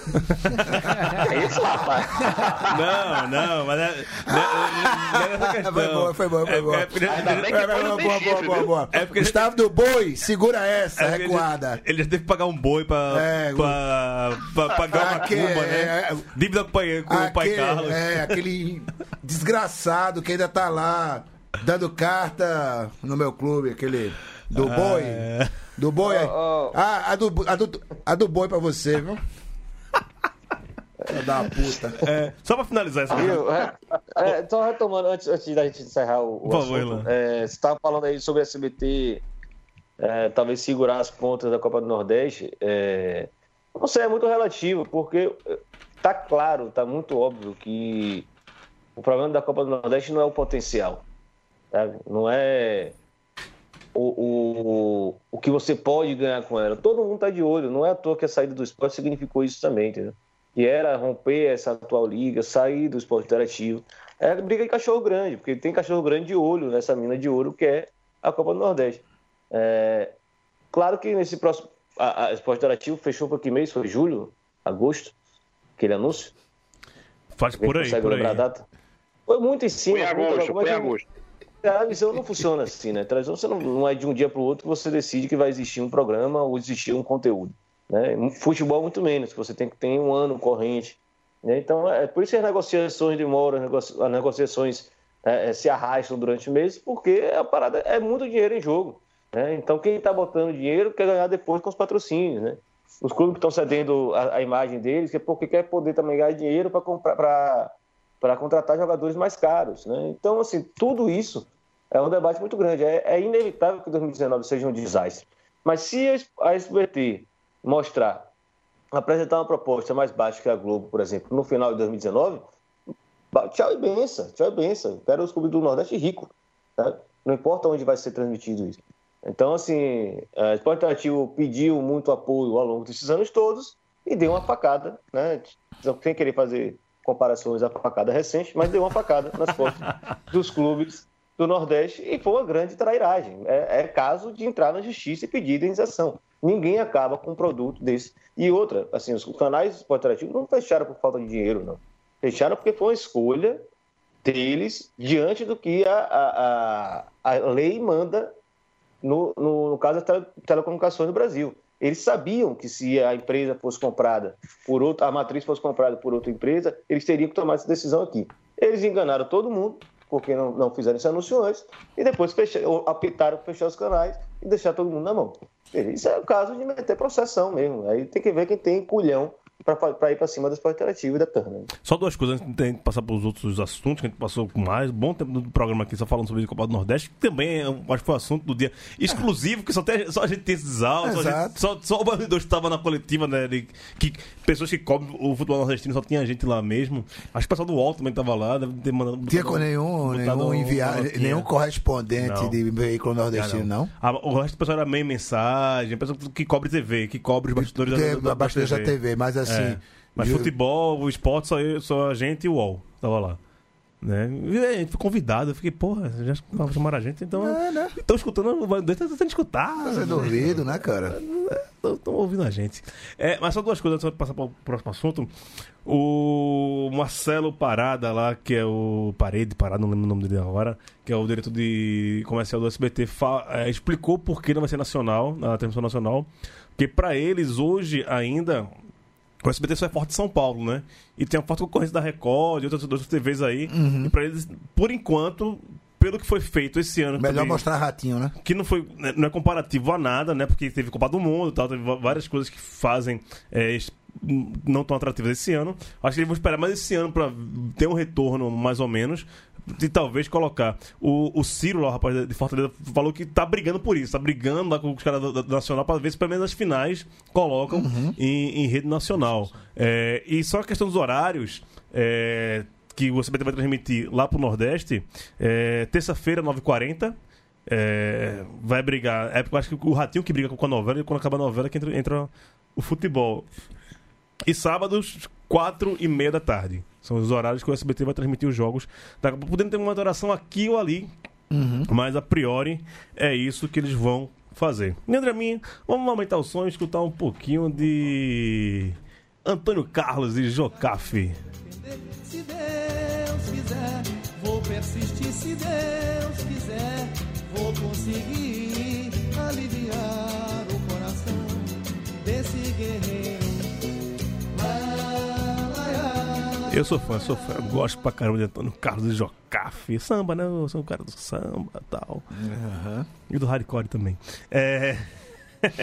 É isso, rapaz. Não, não, mas é, não, é- não é. Foi boa, foi boa, foi É- boa. é porque- Ainda bem que Boa, foi boa, boa, boa, boa. É porque- Gustavo do Boi, segura essa, é ele- recuada. Ele já teve que pagar um boi pra, É, pra, pra pagar uma Aque- cumba, né? é, Dívida com o pai, pai Aquele- Carlos. É, aquele desgraçado que ainda tá lá dando carta no meu clube, aquele do boi. É. Do boi. Ó, ó. Ah, a do, a, do, a do boi pra você, viu? Da puta. É, só pra finalizar essa Viu? É, é, só retomando, antes, antes da gente encerrar o, o Por assunto, é, você estava falando aí sobre a SBT é, talvez segurar as pontas da Copa do Nordeste. É, não sei, é muito relativo, porque tá claro, tá muito óbvio que o problema da Copa do Nordeste não é o potencial, sabe? Não é o, o, o que você pode ganhar com ela. Todo mundo tá de olho, não é à toa que a saída do esporte significou isso também, entendeu? que era romper essa atual liga, sair do esporte interativo. É briga de cachorro grande, porque tem cachorro grande de olho nessa mina de ouro que é a Copa do Nordeste. É, claro que nesse próximo. A, a esporte interativo fechou por que mês? Foi julho? Agosto? Aquele anúncio? Faz por aí, consegue por aí. a data? Foi muito em cima. Foi em agosto, foi em agosto. Televisão não funciona assim, né? Televisão você não, não é de um dia para o outro que você decide que vai existir um programa ou existir um conteúdo. Né? Futebol, muito menos, você tem que ter um ano corrente. Né? Então, é por isso que as negociações demoram, as negocia- as negociações é, é, se arrastam durante meses, porque a parada é muito dinheiro em jogo. Né? Então, quem está botando dinheiro quer ganhar depois com os patrocínios. Né? Os clubes que estão cedendo a, a imagem deles, que é porque quer poder também ganhar dinheiro para comprar. Pra, para contratar jogadores mais caros. Né? Então, assim, tudo isso é um debate muito grande. É, é inevitável que 2019 seja um desastre. Mas se a SBT mostrar, apresentar uma proposta mais baixa que a Globo, por exemplo, no final de 2019, ba- tchau e benção, tchau e benção. Quero os clubes do Nordeste ricos. Tá? Não importa onde vai ser transmitido isso. Então, assim, a Esporte Interativo pediu muito apoio ao longo desses anos todos e deu uma facada, né? Sem querer fazer comparações à facada recente, mas deu uma facada nas costas dos clubes do Nordeste e foi uma grande trairagem. É, é caso de entrar na justiça e pedir indenização. Ninguém acaba com um produto desse. E outra, assim, os canais interativo não fecharam por falta de dinheiro, não. Fecharam porque foi uma escolha deles diante do que a, a, a, a lei manda no, no, no caso das tele, telecomunicações no Brasil. Eles sabiam que se a empresa fosse comprada por outra, a matriz fosse comprada por outra empresa, eles teriam que tomar essa decisão aqui. Eles enganaram todo mundo, porque não, não fizeram esse anúncio antes, e depois apitaram fechar os canais e deixar todo mundo na mão. Isso é o caso de meter processão mesmo. Aí tem que ver quem tem culhão para ir para cima do esporte interativo e da Turner. Só duas coisas antes de a gente passar para os outros assuntos, que a gente passou com mais bom tempo do programa aqui só falando sobre a Copa do Nordeste, que também é, um- acho que foi o assunto do dia exclusivo, que só, tem, só a gente tem esses áudios, só, a só, o Barridor estava na coletiva, né? de- que pessoas que cobrem o futebol nordestino só tinha gente lá mesmo. Acho que o pessoal do UOL também estava lá, deve ter mandado. Tinha com nenhum, nenhum enviado, nenhum correspondente Não. de veículo nordestino, não? Ah, o resto do pessoal era meio mensagem, pessoal que cobre TV, que cobre os bastidores Tem da, da, da bastidores da TV, mas assim, É. Mas futebol, o esporte, só, eu, só a gente e o UOL tava lá. Né? E a gente foi convidado, eu fiquei, porra, já chamaram a gente, então. É, né? Estão escutando, estão tentando escutar. Você duvido, né, cara? Estão ouvindo a gente. É, mas só duas coisas antes de passar para o próximo assunto. O Marcelo Parada lá, que é o Parede, Parada, não lembro o nome dele agora, que é o diretor de comercial do SBT, fa- é, explicou por que não vai ser nacional, na transmissão nacional. Porque para eles, hoje ainda, o SBT só é forte em São Paulo, né? E tem a forte concorrência da Record e outras, outras TVs aí. E para eles, por enquanto, pelo que foi feito esse ano. Melhor também, mostrar ratinho, né? que não foi né, não é comparativo a nada, né? Porque teve Copa do Mundo, e tal, teve várias coisas que fazem é, não tão atrativas esse ano. Acho que eles vão esperar mais esse ano para ter um retorno mais ou menos e talvez colocar o, o Ciro lá, o rapaz de Fortaleza, falou que tá brigando por isso, tá brigando lá com os caras do, do Nacional para ver se pelo menos as finais colocam em, em rede nacional. É, e só a questão dos horários. é, que o SBT vai transmitir lá pro Nordeste, é, terça-feira, 9h40. É, vai brigar. É porque eu acho que o Ratinho que briga com a novela e quando acaba a novela que entra, entra o futebol. E sábados, quatro e meia da tarde. São os horários que o SBT vai transmitir os jogos. Tá podendo ter uma alteração aqui ou ali. Mas a priori é isso que eles vão fazer. E André Minha, vamos aumentar o som e escutar um pouquinho de Antônio Carlos e Jocafe. Se Deus quiser, vou persistir. Se Deus quiser, vou conseguir aliviar o coração desse guerreiro. Eu sou fã, sou fã. Eu gosto pra caramba de Antônio Carlos e Jocafe. Samba, né? Eu sou o cara do samba e tal. E do hardcore também. É.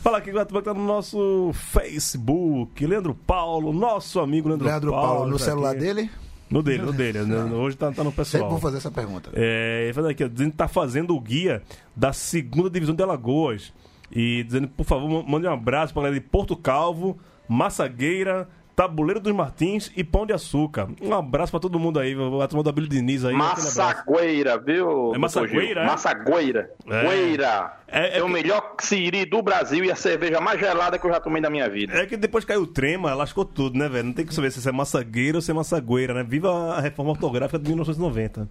Fala aqui com a turma que tá no nosso Facebook. Leandro Paulo, nosso amigo Leandro, Leandro Paulo, no tá celular aqui. dele? No dele, no dele. né? Hoje tá, tá no Sempre pessoal. vou fazer essa pergunta. É, fala aqui, dizendo que tá fazendo o guia da segunda divisão de Alagoas. E dizendo, por favor, mande um abraço pra galera de Porto Calvo, Massagueira, Tabuleiro dos Martins e Pão de Açúcar. Um abraço pra todo mundo aí, a turma da Bíblia Diniz aí. Massagueira, viu? É Massagueira, é? Massagueira. É. Gueira. É- É, é o que- melhor siri do Brasil e a cerveja mais gelada que eu já tomei na minha vida. É que depois caiu o trema, lascou tudo, né, velho? Não tem que saber se é massagueira ou se é massagueira, né? Viva a reforma ortográfica de 1990.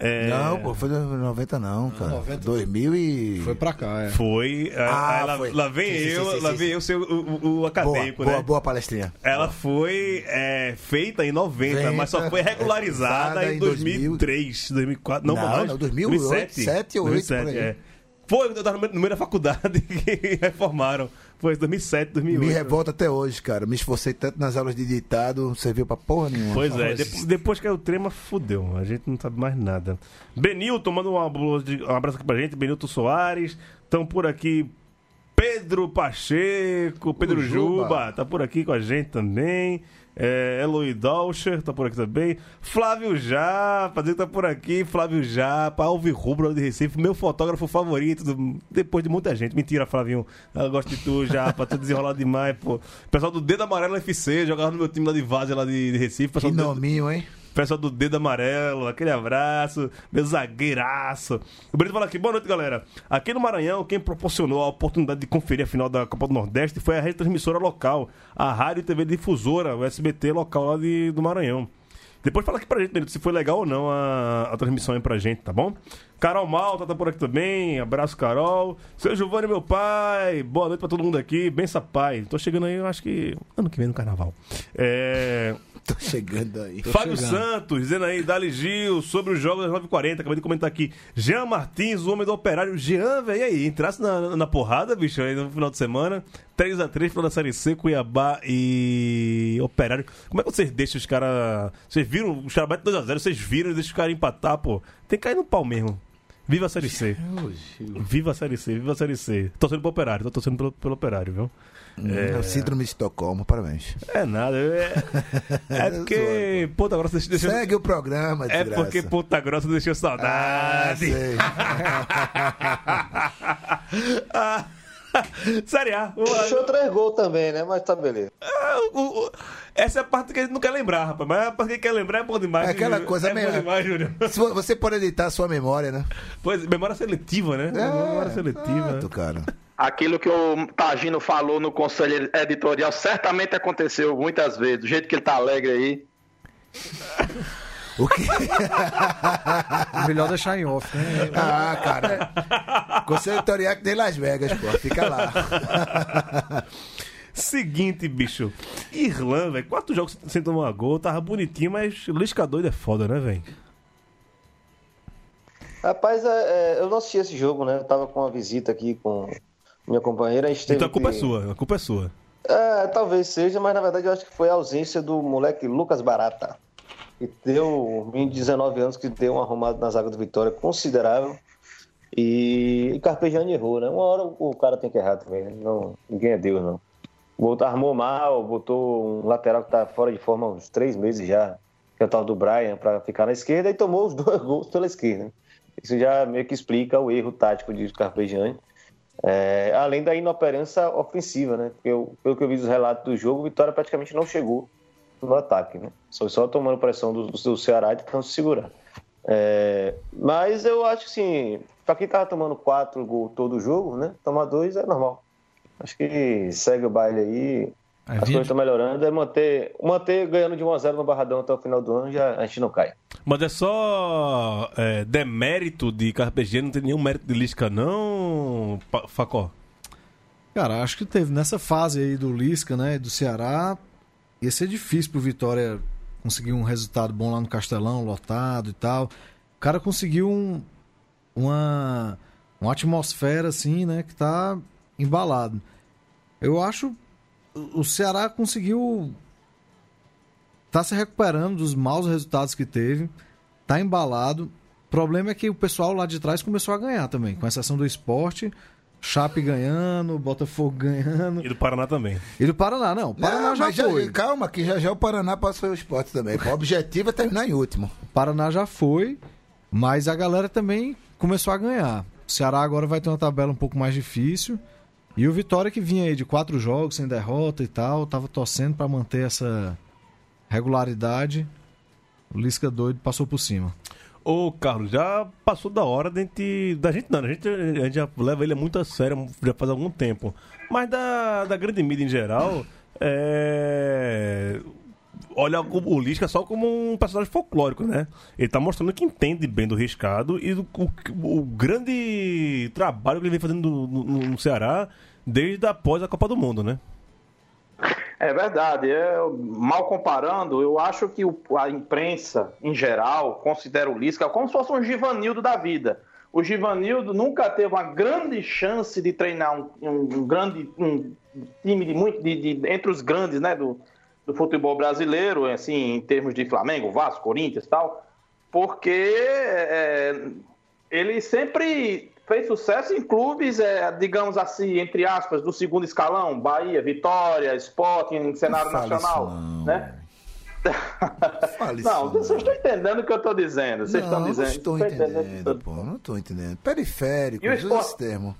É, Não, pô, foi 90 não, cara. 90. 2000 e... Foi pra cá, é. Foi. Ah, aí lá, foi. lá vem Sim, eu, sim, lá sim, vem sim. eu ser o, o- o Boa, acadêmico, boa, né? boa palestrinha. Ela foi é, feita em 90, 90, mas só foi regularizada regularizada em em 2003, 2004. Não, Não, mais. não, 2008, 7 ou 8 por 2007, aí. é. Foi, eu tava no no meio da faculdade que reformaram. Foi 2007, 2008. Me revolta até hoje, cara. Me esforcei tanto nas aulas de ditado, não serviu pra porra nenhuma. Pois é, depois, depois que é o trema, fudeu. A gente não sabe mais nada. Benilton, manda um abraço, um abraço aqui pra gente. Benilton Soares. Estão por aqui. Pedro Pacheco, Pedro Juba. Juba, tá por aqui com a gente também. É, Eloy Dolcher tá por aqui também. Flávio Japa, que tá por aqui. Flávio Japa, Alvi Rubro de Recife, meu fotógrafo favorito, do- depois de muita gente. Mentira, Flavinho. Eu gosto de tu, Japa, tu desenrolado demais, pô. Pessoal do Dedo Amarelo FC, jogava no meu time lá de Várzea, lá de, de Recife. Que Pessoal do, nominho, hein? Pessoal do Dedo Amarelo, aquele abraço, meu zagueiraço. O Brito fala aqui, boa noite, galera. Aqui no Maranhão, quem proporcionou a oportunidade de conferir a final da Copa do Nordeste foi a retransmissora local, a Rádio e TV Difusora, o SBT local lá de, do Maranhão. Depois fala aqui pra gente, Benito, se foi legal ou não a, a transmissão aí pra gente, tá bom? Carol Malta tá por aqui também, abraço Carol. Seu Giovanni, meu pai, boa noite pra todo mundo aqui, benção pai. Tô chegando aí, eu acho que ano que vem no carnaval. É... Tô chegando aí. Fábio chegando. Santos, dizendo aí, Dali Gil, sobre os jogos das 9h40. Acabei de comentar aqui. Jean Martins, o homem do operário. Jean, velho, e aí? Entrasse na, na porrada, bicho, aí no final de semana. 3x3 final da Série C, Cuiabá e Operário. Como é que vocês deixam os caras. Vocês viram? Os caras batem 2x0, vocês viram e deixam os caras empatar, pô. Tem que cair no pau mesmo. Viva a Série C. Viva a Série C, viva a Série C. Torcendo pro Operário, tô torcendo pelo, pelo Operário, viu? É. Síndrome de Estocolmo, parabéns. É nada. É, é porque Ponta Grossa deixou. Segue o programa, É desgraça. porque Ponta Grossa deixou saudade. sei. Ah, Série A. o- Deixou três gols também, né? Mas tá beleza. o- o- essa é a parte que a gente não quer lembrar, rapaz. Mas a parte que quer lembrar é bom demais. É aquela Júnior. coisa é bom demais, vo- Você pode editar a sua memória, né? Pois, memória seletiva, né? memória seletiva. Exato, cara. Aquilo que o Tagino falou no conselho editorial certamente aconteceu muitas vezes. Do jeito que ele tá alegre aí. O quê? Melhor deixar em off, né? Ah, cara. Conselho editorial que tem Las Vegas, pô. Fica lá. Seguinte, bicho. Irlanda, velho. Quatro jogos sem tomar gol. Tava bonitinho, mas Lisca doido é foda, né, velho? Rapaz, é, é, eu não assisti esse jogo, né? Eu tava com uma visita aqui com minha companheira. A gente Então a culpa é que- sua. A culpa é sua. É, talvez seja, mas na verdade eu acho que foi a ausência do moleque Lucas Barata. E deu um menino de 19 anos que deu um arrumado na zaga do Vitória considerável. E, e Carpegiani errou, né? Uma hora o cara tem que errar também, né? Não, ninguém é Deus, não. Botou, armou mal, botou um lateral que tá fora de forma há uns três meses já, que é o tal do Brian, para ficar na esquerda, e tomou os dois gols pela esquerda. Isso já meio que explica o erro tático de Carpegiani. É, além da inoperância ofensiva, né? Porque eu, pelo que eu vi dos relatos do jogo, Vitória praticamente não chegou no ataque, né? Só, só tomando pressão do, do Ceará e tentando se segurar. É, mas eu acho que, assim, para quem tava tomando quatro gols todo o jogo, né? Tomar dois é normal. Acho que segue o baile aí. É, As coisas estão melhorando. É manter, manter ganhando de 1x0 no Barradão até o final do ano, já, a gente não cai. Mas é só é, demérito de Carpegiani, não tem nenhum mérito de Lisca, não, Facó? Cara, acho que teve nessa fase aí do Lisca, né, e do Ceará, ia ser difícil pro Vitória conseguir um resultado bom lá no Castelão, lotado e tal. O cara conseguiu um, uma, uma atmosfera assim, né, que tá embalado. Eu acho o o Ceará conseguiu tá se recuperando dos maus resultados que teve, tá embalado. O problema é que o pessoal lá de trás começou a ganhar também, com exceção do esporte, Chape ganhando, Botafogo ganhando. E do Paraná também. E do Paraná, não. O Paraná Não, já foi. calma, que já já o Paraná passou o esporte também. O objetivo é terminar em último. Paraná já foi, mas a galera também começou a ganhar. O Ceará agora vai ter uma tabela um pouco mais difícil. E o Vitória que vinha aí de quatro jogos sem derrota e tal, tava torcendo pra manter essa regularidade. O Lisca doido passou por cima. Ô, Carlos, já passou da hora da gente. Da gente não, a gente, a gente já leva ele muito a sério, já faz algum tempo. Mas da, da grande mídia em geral, é. Olha o Lisca só como um personagem folclórico, né? Ele tá mostrando que entende bem do riscado e do, o, o grande trabalho que ele vem fazendo no, no- no Ceará desde após a Copa do Mundo, né? É verdade. Eu, mal comparando, eu acho que o- a imprensa, em geral, considera o Lisca como se fosse um Givanildo da vida. O Givanildo nunca teve uma grande chance de treinar um, um- um grande um time de muito de, de- entre os grandes, né, do, do futebol brasileiro, assim, em termos de Flamengo, Vasco, Corinthians, e tal, porque é, ele sempre fez sucesso em clubes, é, digamos assim, entre aspas, do segundo escalão, Bahia, Vitória, Sporting, cenário Não fale nacional, isso não. né? Fale Não, vocês estão entendendo o que eu estou dizendo. Vocês não, estão não dizendo. estou Vocês estão entendendo, pô. Não estou entendendo. Periférico, E o usa esporte? esse termo.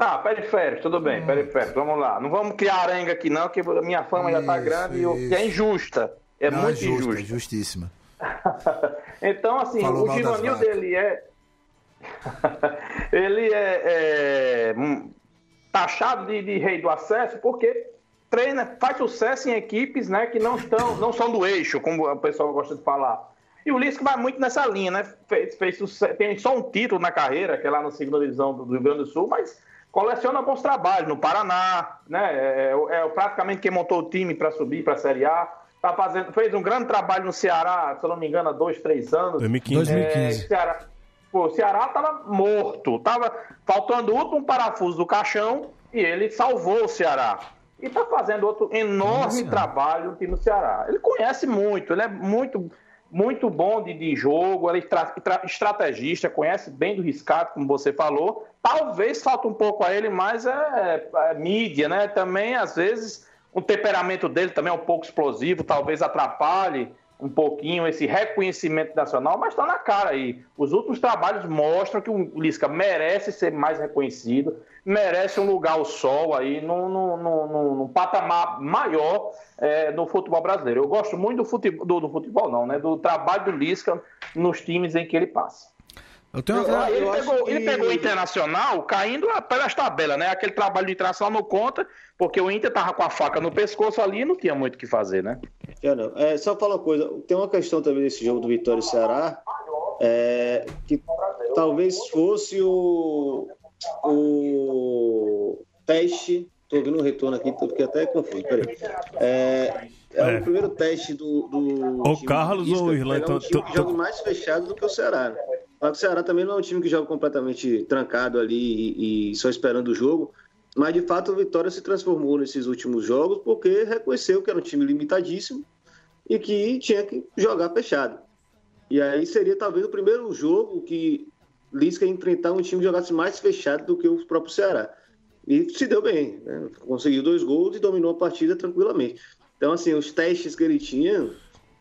Tá, periférico, tudo Hum. bem, periférico, vamos lá. Não vamos criar arenga aqui não, que a minha fama já tá Isso, grande e eu- e é isso. injusta. É não, muito é justa, injusta. é justíssima. Então, assim, Falou o mal das Givanildo, vacas. ele é... ele é, é, hum, taxado de, de rei do acesso porque treina, faz sucesso em equipes né, que não, estão, não são do eixo, como o pessoal gosta de falar. E o Lisca vai muito nessa linha, né? Fez, fez tem só um título na carreira, que é lá na segunda divisão do Rio Grande do Sul, mas coleciona bons trabalhos no Paraná, né? É, é praticamente quem montou o time para subir para a Série A. Tá fazendo, fez um grande trabalho no Ceará, se eu não me engano, há dois, três anos. 2015. 2015. É, Ceará, pô, o Ceará tava morto, tava faltando o último parafuso do caixão e ele salvou o Ceará. E tá fazendo outro enorme Nossa. trabalho aqui no Ceará. Ele conhece muito, ele é muito, muito bom de, de jogo, ele é estra- estra- estrategista, conhece bem do riscado, como você falou. Talvez falta um pouco a ele, mas é, é mídia, né? Também, às vezes, o temperamento dele também é um pouco explosivo, talvez atrapalhe um pouquinho esse reconhecimento nacional, mas está na cara aí. Os últimos trabalhos mostram que o Lisca merece ser mais reconhecido, merece um lugar ao sol aí, num, num, num- patamar maior é, do futebol brasileiro. Eu gosto muito do futebol, do, do futebol não, né? Do trabalho do Lisca nos times em que ele passa. Eu tenho Eu- uma... Ah, ele, pegou, que- ele pegou o Internacional caindo pelas tabelas, né? Aquele trabalho de Internacional não conta, porque o Inter tava com a faca no pescoço ali e não tinha muito o que fazer, né? Já não. É, só falar uma coisa, tem uma questão também desse jogo do Vitória e Ceará, é, que talvez fosse o, o teste. Tô ouvindo um retorno aqui, fiquei até confuso. Peraí. É, é, É. o primeiro teste do. do time Carlos ou Irlanda, pegar um time que joga mais fechado do que o Ceará. né? O Ceará também não é um time que joga completamente trancado ali e, e só esperando o jogo. Mas de fato o Vitória se transformou nesses últimos jogos porque reconheceu que era um time limitadíssimo e que tinha que jogar fechado. E aí seria talvez o primeiro jogo que Lisca enfrentar um time que jogasse mais fechado do que o próprio Ceará. E se deu bem, né? conseguiu dois gols e dominou a partida tranquilamente. Então, assim, os testes que ele tinha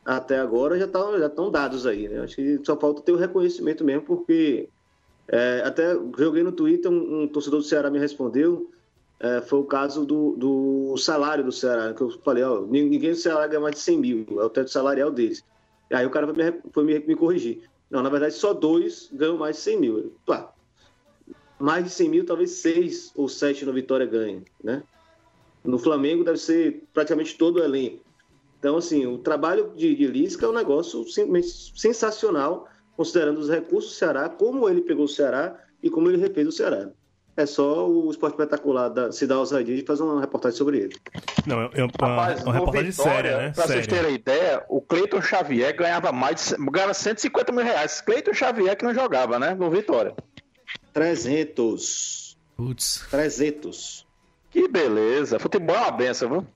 até agora já estão já estão dados aí. Né? Acho que só falta ter o reconhecimento mesmo, porque é, até joguei no Twitter, um, um torcedor do Ceará me respondeu. é, foi o caso do, do salário do Ceará, que eu falei, ó, ninguém do Ceará ganha mais de 100 mil, é o teto salarial deles. Aí o cara foi me, foi me, me corrigir. Não, na verdade, só dois ganham mais de 100 mil. Pá, mais de 100 mil, talvez seis ou sete no Vitória ganhem, né? No Flamengo deve ser praticamente todo o elenco. Então, assim, o trabalho de, de Lisca é um negócio simplesmente sensacional, considerando os recursos do Ceará, como ele pegou o Ceará e como ele refez o Ceará. É só o Esporte Espetacular da, se dar ousadia de fazer uma reportagem sobre ele. Não, é, é uma, Rapaz, uma reportagem Vitória, séria, né? Pra vocês Séria. terem ideia, o Cleiton Xavier ganhava mais de, ganhava 150 mil reais. Cleiton Xavier que não jogava, né? No Vitória. 300. Putz. 300. Que beleza. Futebol é uma benção, viu?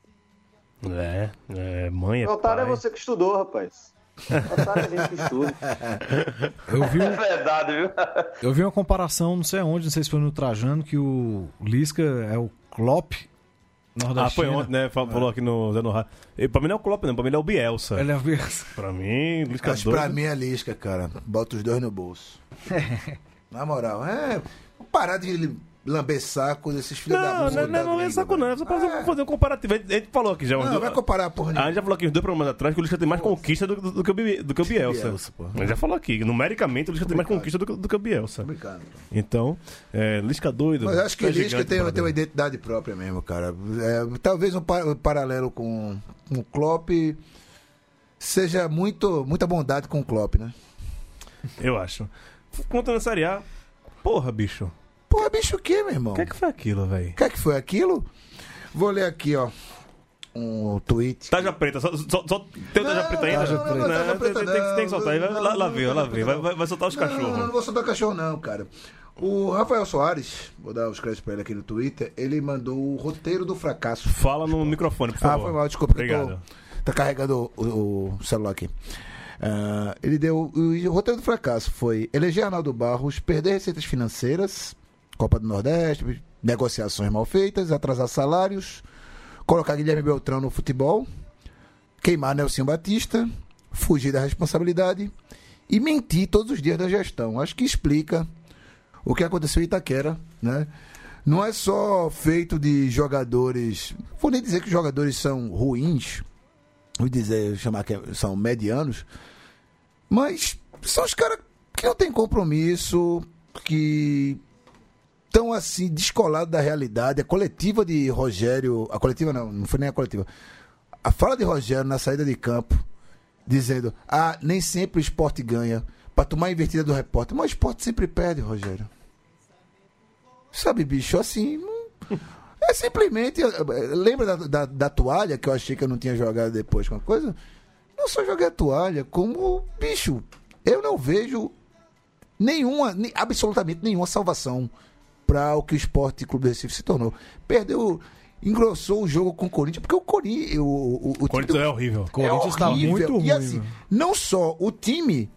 É, é, mãe é Otário é pai. você que estudou, rapaz. Otário é a gente que estuda. Eu vi, É um- verdade, viu? eu vi uma comparação, não sei onde, não sei se foi no Trajano, que o Lisca é o Klopp Ah, nordestino. foi ontem, né? Fal- Falou aqui no Zé Pra mim não é o Klopp, não. Pra mim ele é o Bielsa. Ele é o Pra mim, Luiz Mas Cardoso... pra mim é lisca, cara. Bota os dois no bolso. Na moral, é. Parar de lamber saco desses filhos da Não, puta. não, não, não é saco não, é só pra fazer- fazer um comparativo. A gente- falou aqui já. Não, dois- vai comparar porra A gente já falou aqui uns dois programas atrás que o Lisca tem mais conquista do, do, do que o, do que o Bielsa. Bielsa, pô. A gente já falou aqui, numericamente o Lisca tem mais conquista do, que- do que o Bielsa. Brincando. Então, é, Lisca doido. Mas acho que tá Lisca gigante tem, tem uma identidade própria mesmo, cara. É, talvez um, pa- um paralelo com, com o Klopp seja muito, muita bondade com o Klopp, né? Eu acho. Contando Série A, porra, bicho. Porra, bicho o quê, meu irmão? O que é que foi aquilo, velho? O que é que foi aquilo? Vou ler aqui, ó. Um tweet. Taja preta, só, só, só tem o Taja preta ainda? Taja preta. Não, Taja tem- preta tem, tem, que- tem que soltar aí. Vai- não, Lá, lá não, não, lá não, vem. Vai, vai, vai soltar os Não, não, cachorros. não vou soltar cachorro, não, cara. O Rafael Soares, vou dar os créditos pra ele aqui no Twitter, ele mandou o roteiro do fracasso. Fala no microfone, por Ah, favor. foi mal, desculpa. Obrigado. Tô, tá carregando o, o- celular aqui. Ah, ele deu. O, o roteiro do fracasso foi eleger Arnaldo Barros, perder receitas financeiras, Copa do Nordeste, negociações mal feitas, atrasar salários, colocar Guilherme Beltrão no futebol, queimar Nelson Batista, fugir da responsabilidade e mentir todos os dias da gestão. Acho que explica o que aconteceu em Itaquera, né? Não é só feito de jogadores. Vou nem dizer que os jogadores são ruins, vou dizer, chamar que são medianos, mas são os caras que não têm compromisso, que estão assim, descolados da realidade. A coletiva de Rogério. A coletiva não, não foi nem a coletiva. A fala de Rogério na saída de campo, dizendo: Ah, nem sempre o esporte ganha. Pra tomar a invertida do repórter. Mas o esporte sempre perde, Rogério. Sabe, bicho, assim. É simplesmente. Lembra da, da, da toalha que eu achei que eu não tinha jogado depois com a coisa? Não só joguei a toalha, como. Bicho, eu não vejo nenhuma, absolutamente nenhuma salvação para o que o Esporte Clube do Recife se tornou. Perdeu, engrossou o jogo com o Corinthians, porque o Corinthians. O, o, o time Corinthians do- é horrível. Corinthians tá muito ruim, E assim, não só o time.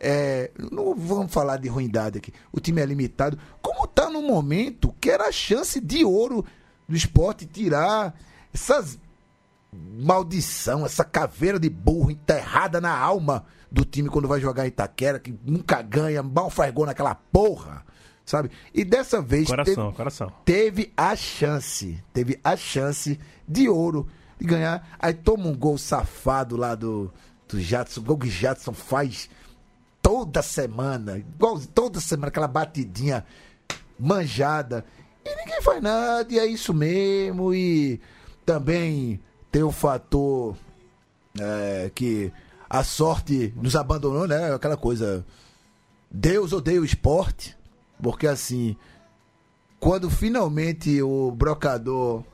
é, não vamos falar de ruindade aqui. O time é limitado. Como tá no momento que era a chance de ouro do esporte tirar essas maldição, essa caveira de burro enterrada na alma do time quando vai jogar em Itaquera, que nunca ganha, mal faz gol naquela porra, sabe? E dessa vez Coração, teve, coração. teve a chance, teve a chance de ouro de ganhar. Aí toma um gol safado lá do, do Jadson, gol que Jadson faz toda semana, igual toda semana, aquela batidinha manjada. E ninguém faz nada, e é isso mesmo. E também tem o fator é, que a sorte nos abandonou, né? Aquela coisa. Deus odeia o esporte, porque assim, quando finalmente o brocador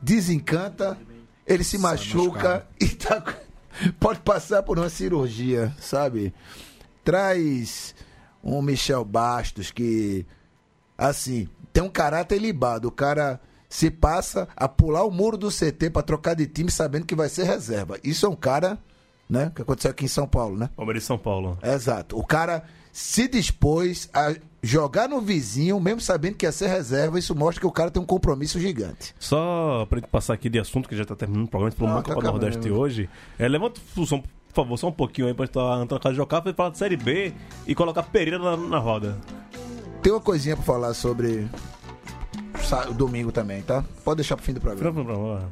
desencanta, ele se machuca e tá, pode passar por uma cirurgia, sabe? Traz um Michel Bastos que, assim, tem um caráter libado. O cara se passa a pular o muro do CT para trocar de time sabendo que vai ser reserva. Isso é um cara, né? Que aconteceu aqui em São Paulo, né? Palmeiras de São Paulo. Exato. O cara se dispôs a jogar no vizinho, mesmo sabendo que ia ser reserva. Isso mostra que o cara tem um compromisso gigante. Só pra gente passar aqui de assunto, que já tá terminando o programa, falou Não, tá Copa acabando, Nordeste né? hoje. É, levanta o som, por favor, só um pouquinho aí pra gente estar trocar de jogar, pra falar de Série B e colocar Pereira na, na roda. Tem uma coisinha pra falar sobre o domingo também, tá? Pode deixar pro fim do programa. Vamos, vamos,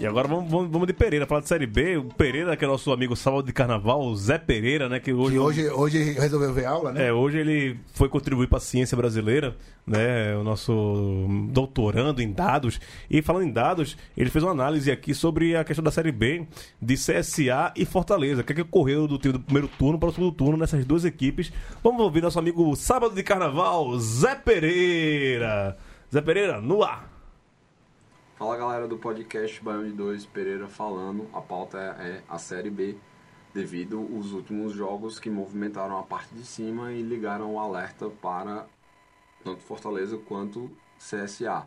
E agora vamos, vamos, vamos de Pereira, falar de Série B. O Pereira, que é nosso amigo sábado de carnaval, o Zé Pereira, né? Que hoje, Que hoje, hoje resolveu ver aula, né? É, hoje ele foi contribuir para a ciência brasileira, né? O nosso doutorando em dados. E falando em dados, ele fez uma análise aqui sobre a questão da Série B de CSA e Fortaleza. O que, é que ocorreu do time do primeiro turno para o segundo turno nessas duas equipes? Vamos ouvir nosso amigo sábado de carnaval, Zé Pereira. Zé Pereira, no ar. Fala galera do podcast Baião de 2, Pereira falando. A pauta é, é a Série B, devido os últimos jogos que movimentaram a parte de cima e ligaram o alerta para tanto Fortaleza quanto CSA.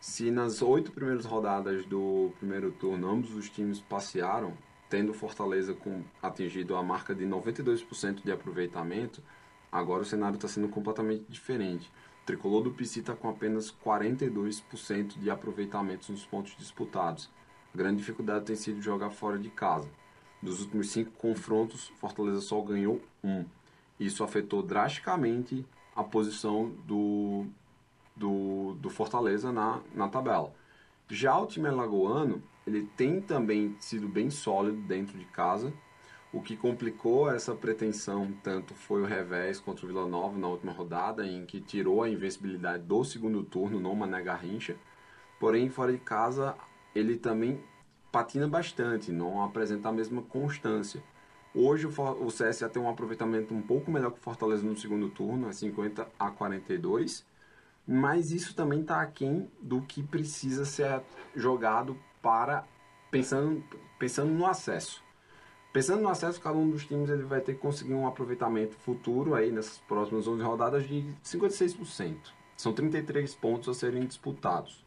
Se nas oito primeiras rodadas do primeiro turno ambos os times passearam, tendo Fortaleza com, atingido a marca de 92% de aproveitamento, agora o cenário está sendo completamente diferente. Tricolor do PC está com apenas 42% de aproveitamento nos pontos disputados. A grande dificuldade tem sido jogar fora de casa. Dos últimos cinco confrontos, Fortaleza só ganhou um. Isso afetou drasticamente a posição do, do, do Fortaleza na, na tabela. Já o time alagoano, ele tem também sido bem sólido dentro de casa. O que complicou essa pretensão tanto foi o revés contra o Vila Nova na última rodada, em que tirou a invencibilidade do segundo turno no Mané Garrincha. Porém, fora de casa, ele também patina bastante, não apresenta a mesma constância. Hoje o CSA tem um aproveitamento um pouco melhor que o Fortaleza no segundo turno, é 50 a 42, mas isso também está aquém do que precisa ser jogado para pensando, pensando no acesso. Pensando no acesso, cada um dos times ele vai ter que conseguir um aproveitamento futuro aí nessas próximas 11 rodadas de 56%. São 33 pontos a serem disputados.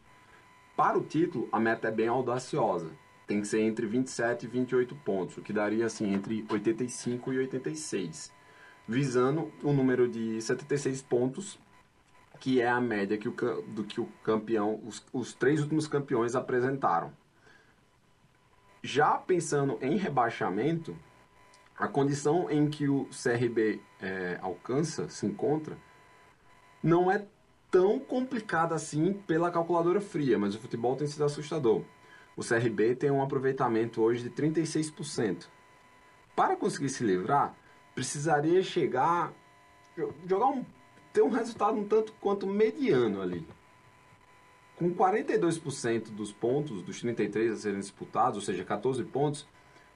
Para o título, a meta é bem audaciosa. Tem que ser entre 27 e 28 pontos, o que daria assim entre 85 e 86, visando o número de 76 pontos, que é a média que o, do que o campeão, os, os três últimos campeões apresentaram. Já pensando em rebaixamento, a condição em que o CRB eh, alcança, se encontra, não é tão complicada assim pela calculadora fria, mas o futebol tem sido assustador. O CRB tem um aproveitamento hoje de 36%. Para conseguir se livrar, precisaria chegar jo- jogar um ter um resultado um tanto quanto mediano ali. Com 42% dos pontos dos 33 a serem disputados, ou seja, 14 pontos,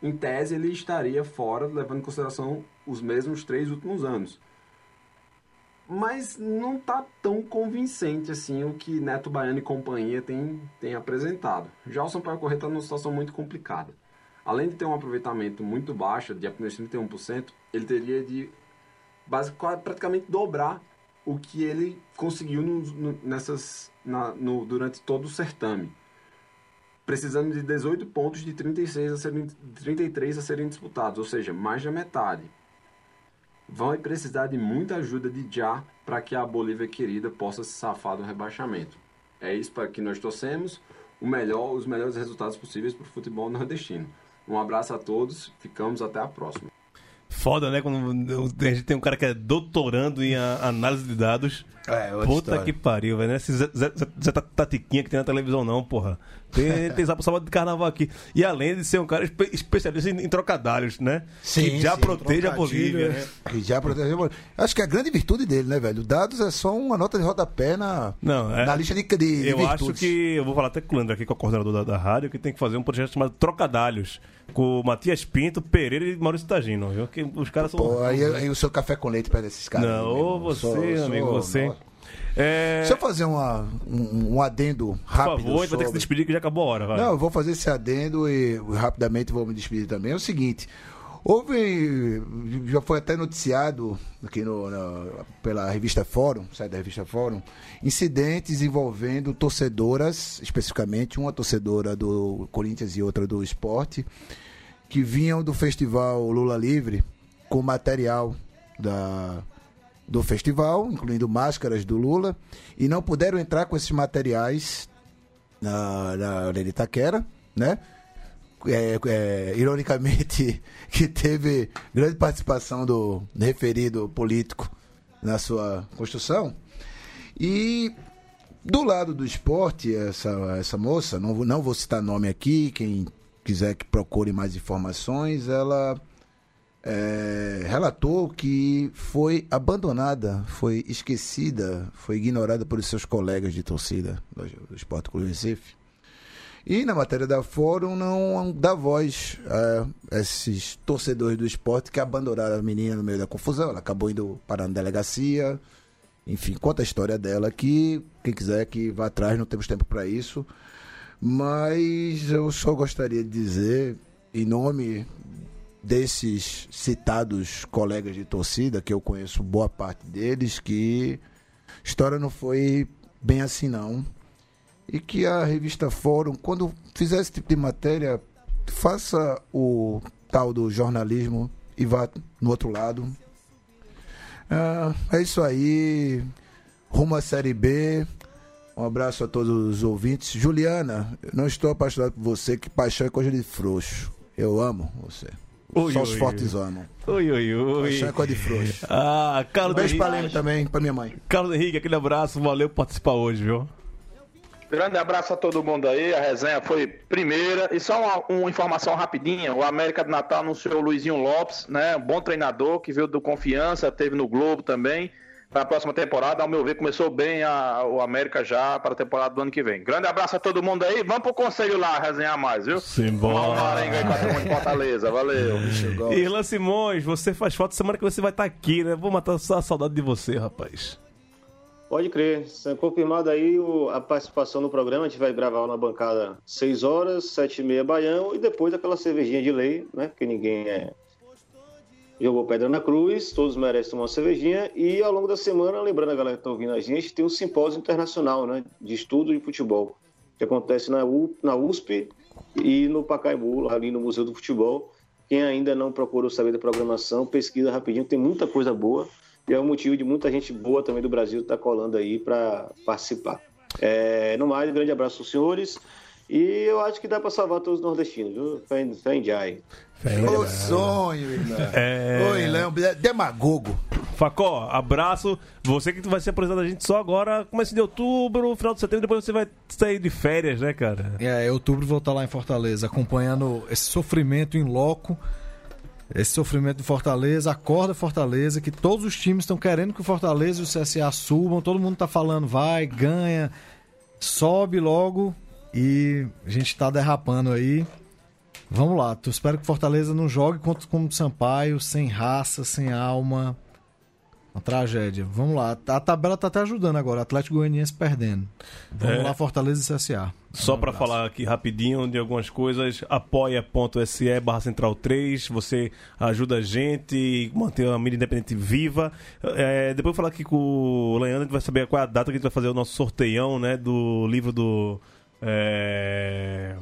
em tese ele estaria fora, levando em consideração os mesmos três últimos anos. Mas não está tão convincente assim o que Neto Baiano e companhia tem, tem apresentado. Já o Sampaio Corrêa está numa situação muito complicada. Além de ter um aproveitamento muito baixo, de apenas 31%, ele teria de praticamente dobrar o que ele conseguiu nos- no- nessas, na- no- durante todo o certame. Precisando de 18 pontos de 36 a serem, 33 a serem disputados, ou seja, mais da metade. Vai precisar de muita ajuda de já para que a Bolívia querida possa se safar do rebaixamento. É isso para que nós torcemos o melhor, os melhores resultados possíveis para o futebol nordestino. Um abraço a todos, ficamos até a próxima. Foda, né? Quando a gente tem um cara que é doutorando em análise de dados. É, outra Puta história. que pariu, velho. Não é esse Zé, Zé, Zé Tatiquinha que tem na televisão, não, porra. Tem, tem sábado, sábado de carnaval aqui. E além de ser um cara espe- especialista em, em trocadalhos, né? que já protege a Bolívia, né? Que já protege a Bolívia. Acho que é a grande virtude dele, né, velho? O Dados é só uma nota de rodapé na, Não, é- na lista de, de, de Eu acho virtudes. que. Eu vou falar até com o Leandro aqui, que é o coordenador da, da rádio, que tem que fazer um projeto chamado Trocadalhos. Com o Matias Pinto, Pereira e Maurício Tagino. Viu? Que os caras são. Pô, aí, aí o seu café com leite perto desses caras. Não, ô você, Sou- sou- amigo, você. nossa. É, Deixa eu fazer uma, um, um adendo por rápido. favor, a gente vai ter que se sobre- despedir que já acabou a hora, vai. Não, eu vou fazer esse adendo e rapidamente vou me despedir também. É o seguinte: Houve, já foi até noticiado aqui no, na- pela revista Fórum, site da revista Fórum, incidentes envolvendo torcedoras, especificamente uma torcedora do Corinthians e outra do Esporte, que vinham do festival Lula Livre com material da, do festival, incluindo máscaras do Lula, e não puderam entrar com esses materiais na, na Arena Itaquera, né? É, é, ironicamente, que teve grande participação do referido político na sua construção. E do lado do esporte, essa, essa moça, não, não vou citar nome aqui, quem quiser que procure mais informações, ela é, relatou que foi abandonada, foi esquecida, foi ignorada por seus colegas de torcida do, do Esporte Clube Recife. E na matéria da Fórum não dá voz a esses torcedores do esporte que abandonaram a menina no meio da confusão. Ela acabou indo parar na delegacia. Enfim, conta a história dela aqui. Quem quiser que vá atrás, não temos tempo para isso. Mas eu só gostaria de dizer, em nome desses citados colegas de torcida, que eu conheço boa parte deles, que a história não foi bem assim não. E que a revista Fórum, quando fizer esse tipo de matéria, faça o tal do jornalismo e vá no outro lado. Ah, é isso aí. Rumo à Série B. Um abraço a todos os ouvintes. Juliana, eu não estou apaixonado por você, que paixão é coisa de frouxo. Eu amo você. Oi, Só os oi, fortes oi. amam. Oi, oi, oi. Paixão é coisa de frouxo. Ah, Carlos Um beijo Henrique. pra Leme também, pra minha mãe. Carlos Henrique, aquele abraço, valeu por participar hoje, viu? Grande abraço a todo mundo aí, a resenha foi primeira. E só uma, uma informação rapidinha: o América de Natal anunciou o Luizinho Lopes, né? Um bom treinador que veio do Confiança, teve no Globo também. Para a próxima temporada, ao meu ver, começou bem a- o América já para a temporada do ano que vem. Grande abraço a todo mundo aí. Vamos pro conselho lá resenhar mais, viu? Simbora. Com a turma de Fortaleza. Valeu. Irlan Simões, você faz foto semana que você vai estar aqui, né? Vou matar só a saudade de você, rapaz. Pode crer. Confirmado aí a participação no programa. A gente vai gravar na bancada 6 horas, 7 e meia Baião e depois aquela cervejinha de lei, né? Porque ninguém é... jogou pedra na cruz, todos merecem uma cervejinha. E ao longo da semana, lembrando a galera que está ouvindo a gente, tem um simpósio internacional, né? De estudo de futebol, que acontece na, U- na USP e no Pacaembu, ali no Museu do Futebol. Quem ainda não procurou saber da programação, pesquisa rapidinho, tem muita coisa boa. E é o motivo de muita gente boa também do Brasil estar colando aí para participar. É, no mais, grande abraço aos senhores. E eu acho que dá para salvar todos os nordestinos, viu? Fé em- Fé em Jai. O sonho, irmão. É. Oi, Léo, demagogo. Facó, abraço. Você que vai ser apresentado a gente só agora, começo de outubro, final de setembro, depois você vai sair de férias, né, cara? É, em outubro vou estar lá em Fortaleza, acompanhando esse sofrimento em loco. Esse sofrimento de Fortaleza, acorda Fortaleza, que todos os times estão querendo que o Fortaleza e o CSA subam, todo mundo tá falando, vai, ganha, sobe logo e a gente tá derrapando aí. Vamos lá, tu espero que Fortaleza não jogue contra o Sampaio, sem raça, sem alma. Uma tragédia. Vamos lá, a tabela tá até ajudando agora, Atlético Goianiense perdendo. Vamos É. lá, Fortaleza e CSA. Só Um pra abraço. falar aqui rapidinho de algumas coisas, apoia.se barra central 3, você ajuda a gente, manter a mídia independente viva. É, depois eu falar aqui com o Leandro, a gente vai saber qual é a data que a gente vai fazer o nosso sorteião, né, do livro do... É...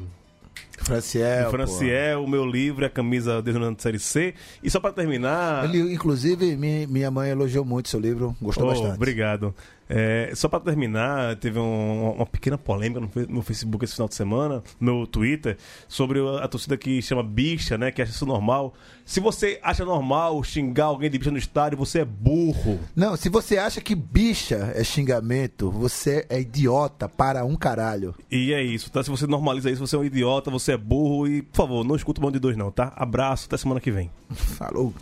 Franciel. do Franciel, o meu livro, é a camisa de série C. E só pra terminar... Ele, inclusive, minha, minha mãe elogiou muito seu livro, gostou Oh, bastante. Obrigado. É, só para terminar, teve um- uma pequena polêmica no, no Facebook esse final de semana, no Twitter, sobre a, a torcida que chama bicha, né? Que acha isso normal. Se você acha normal xingar alguém de bicha no estádio, você é burro. Não, se você acha que bicha é xingamento, você é idiota para um caralho. E é isso, tá? Se você normaliza isso, você é um idiota, você é burro e, por favor, não escuta o bando de dois, não, tá? Abraço, até semana que vem. Falou.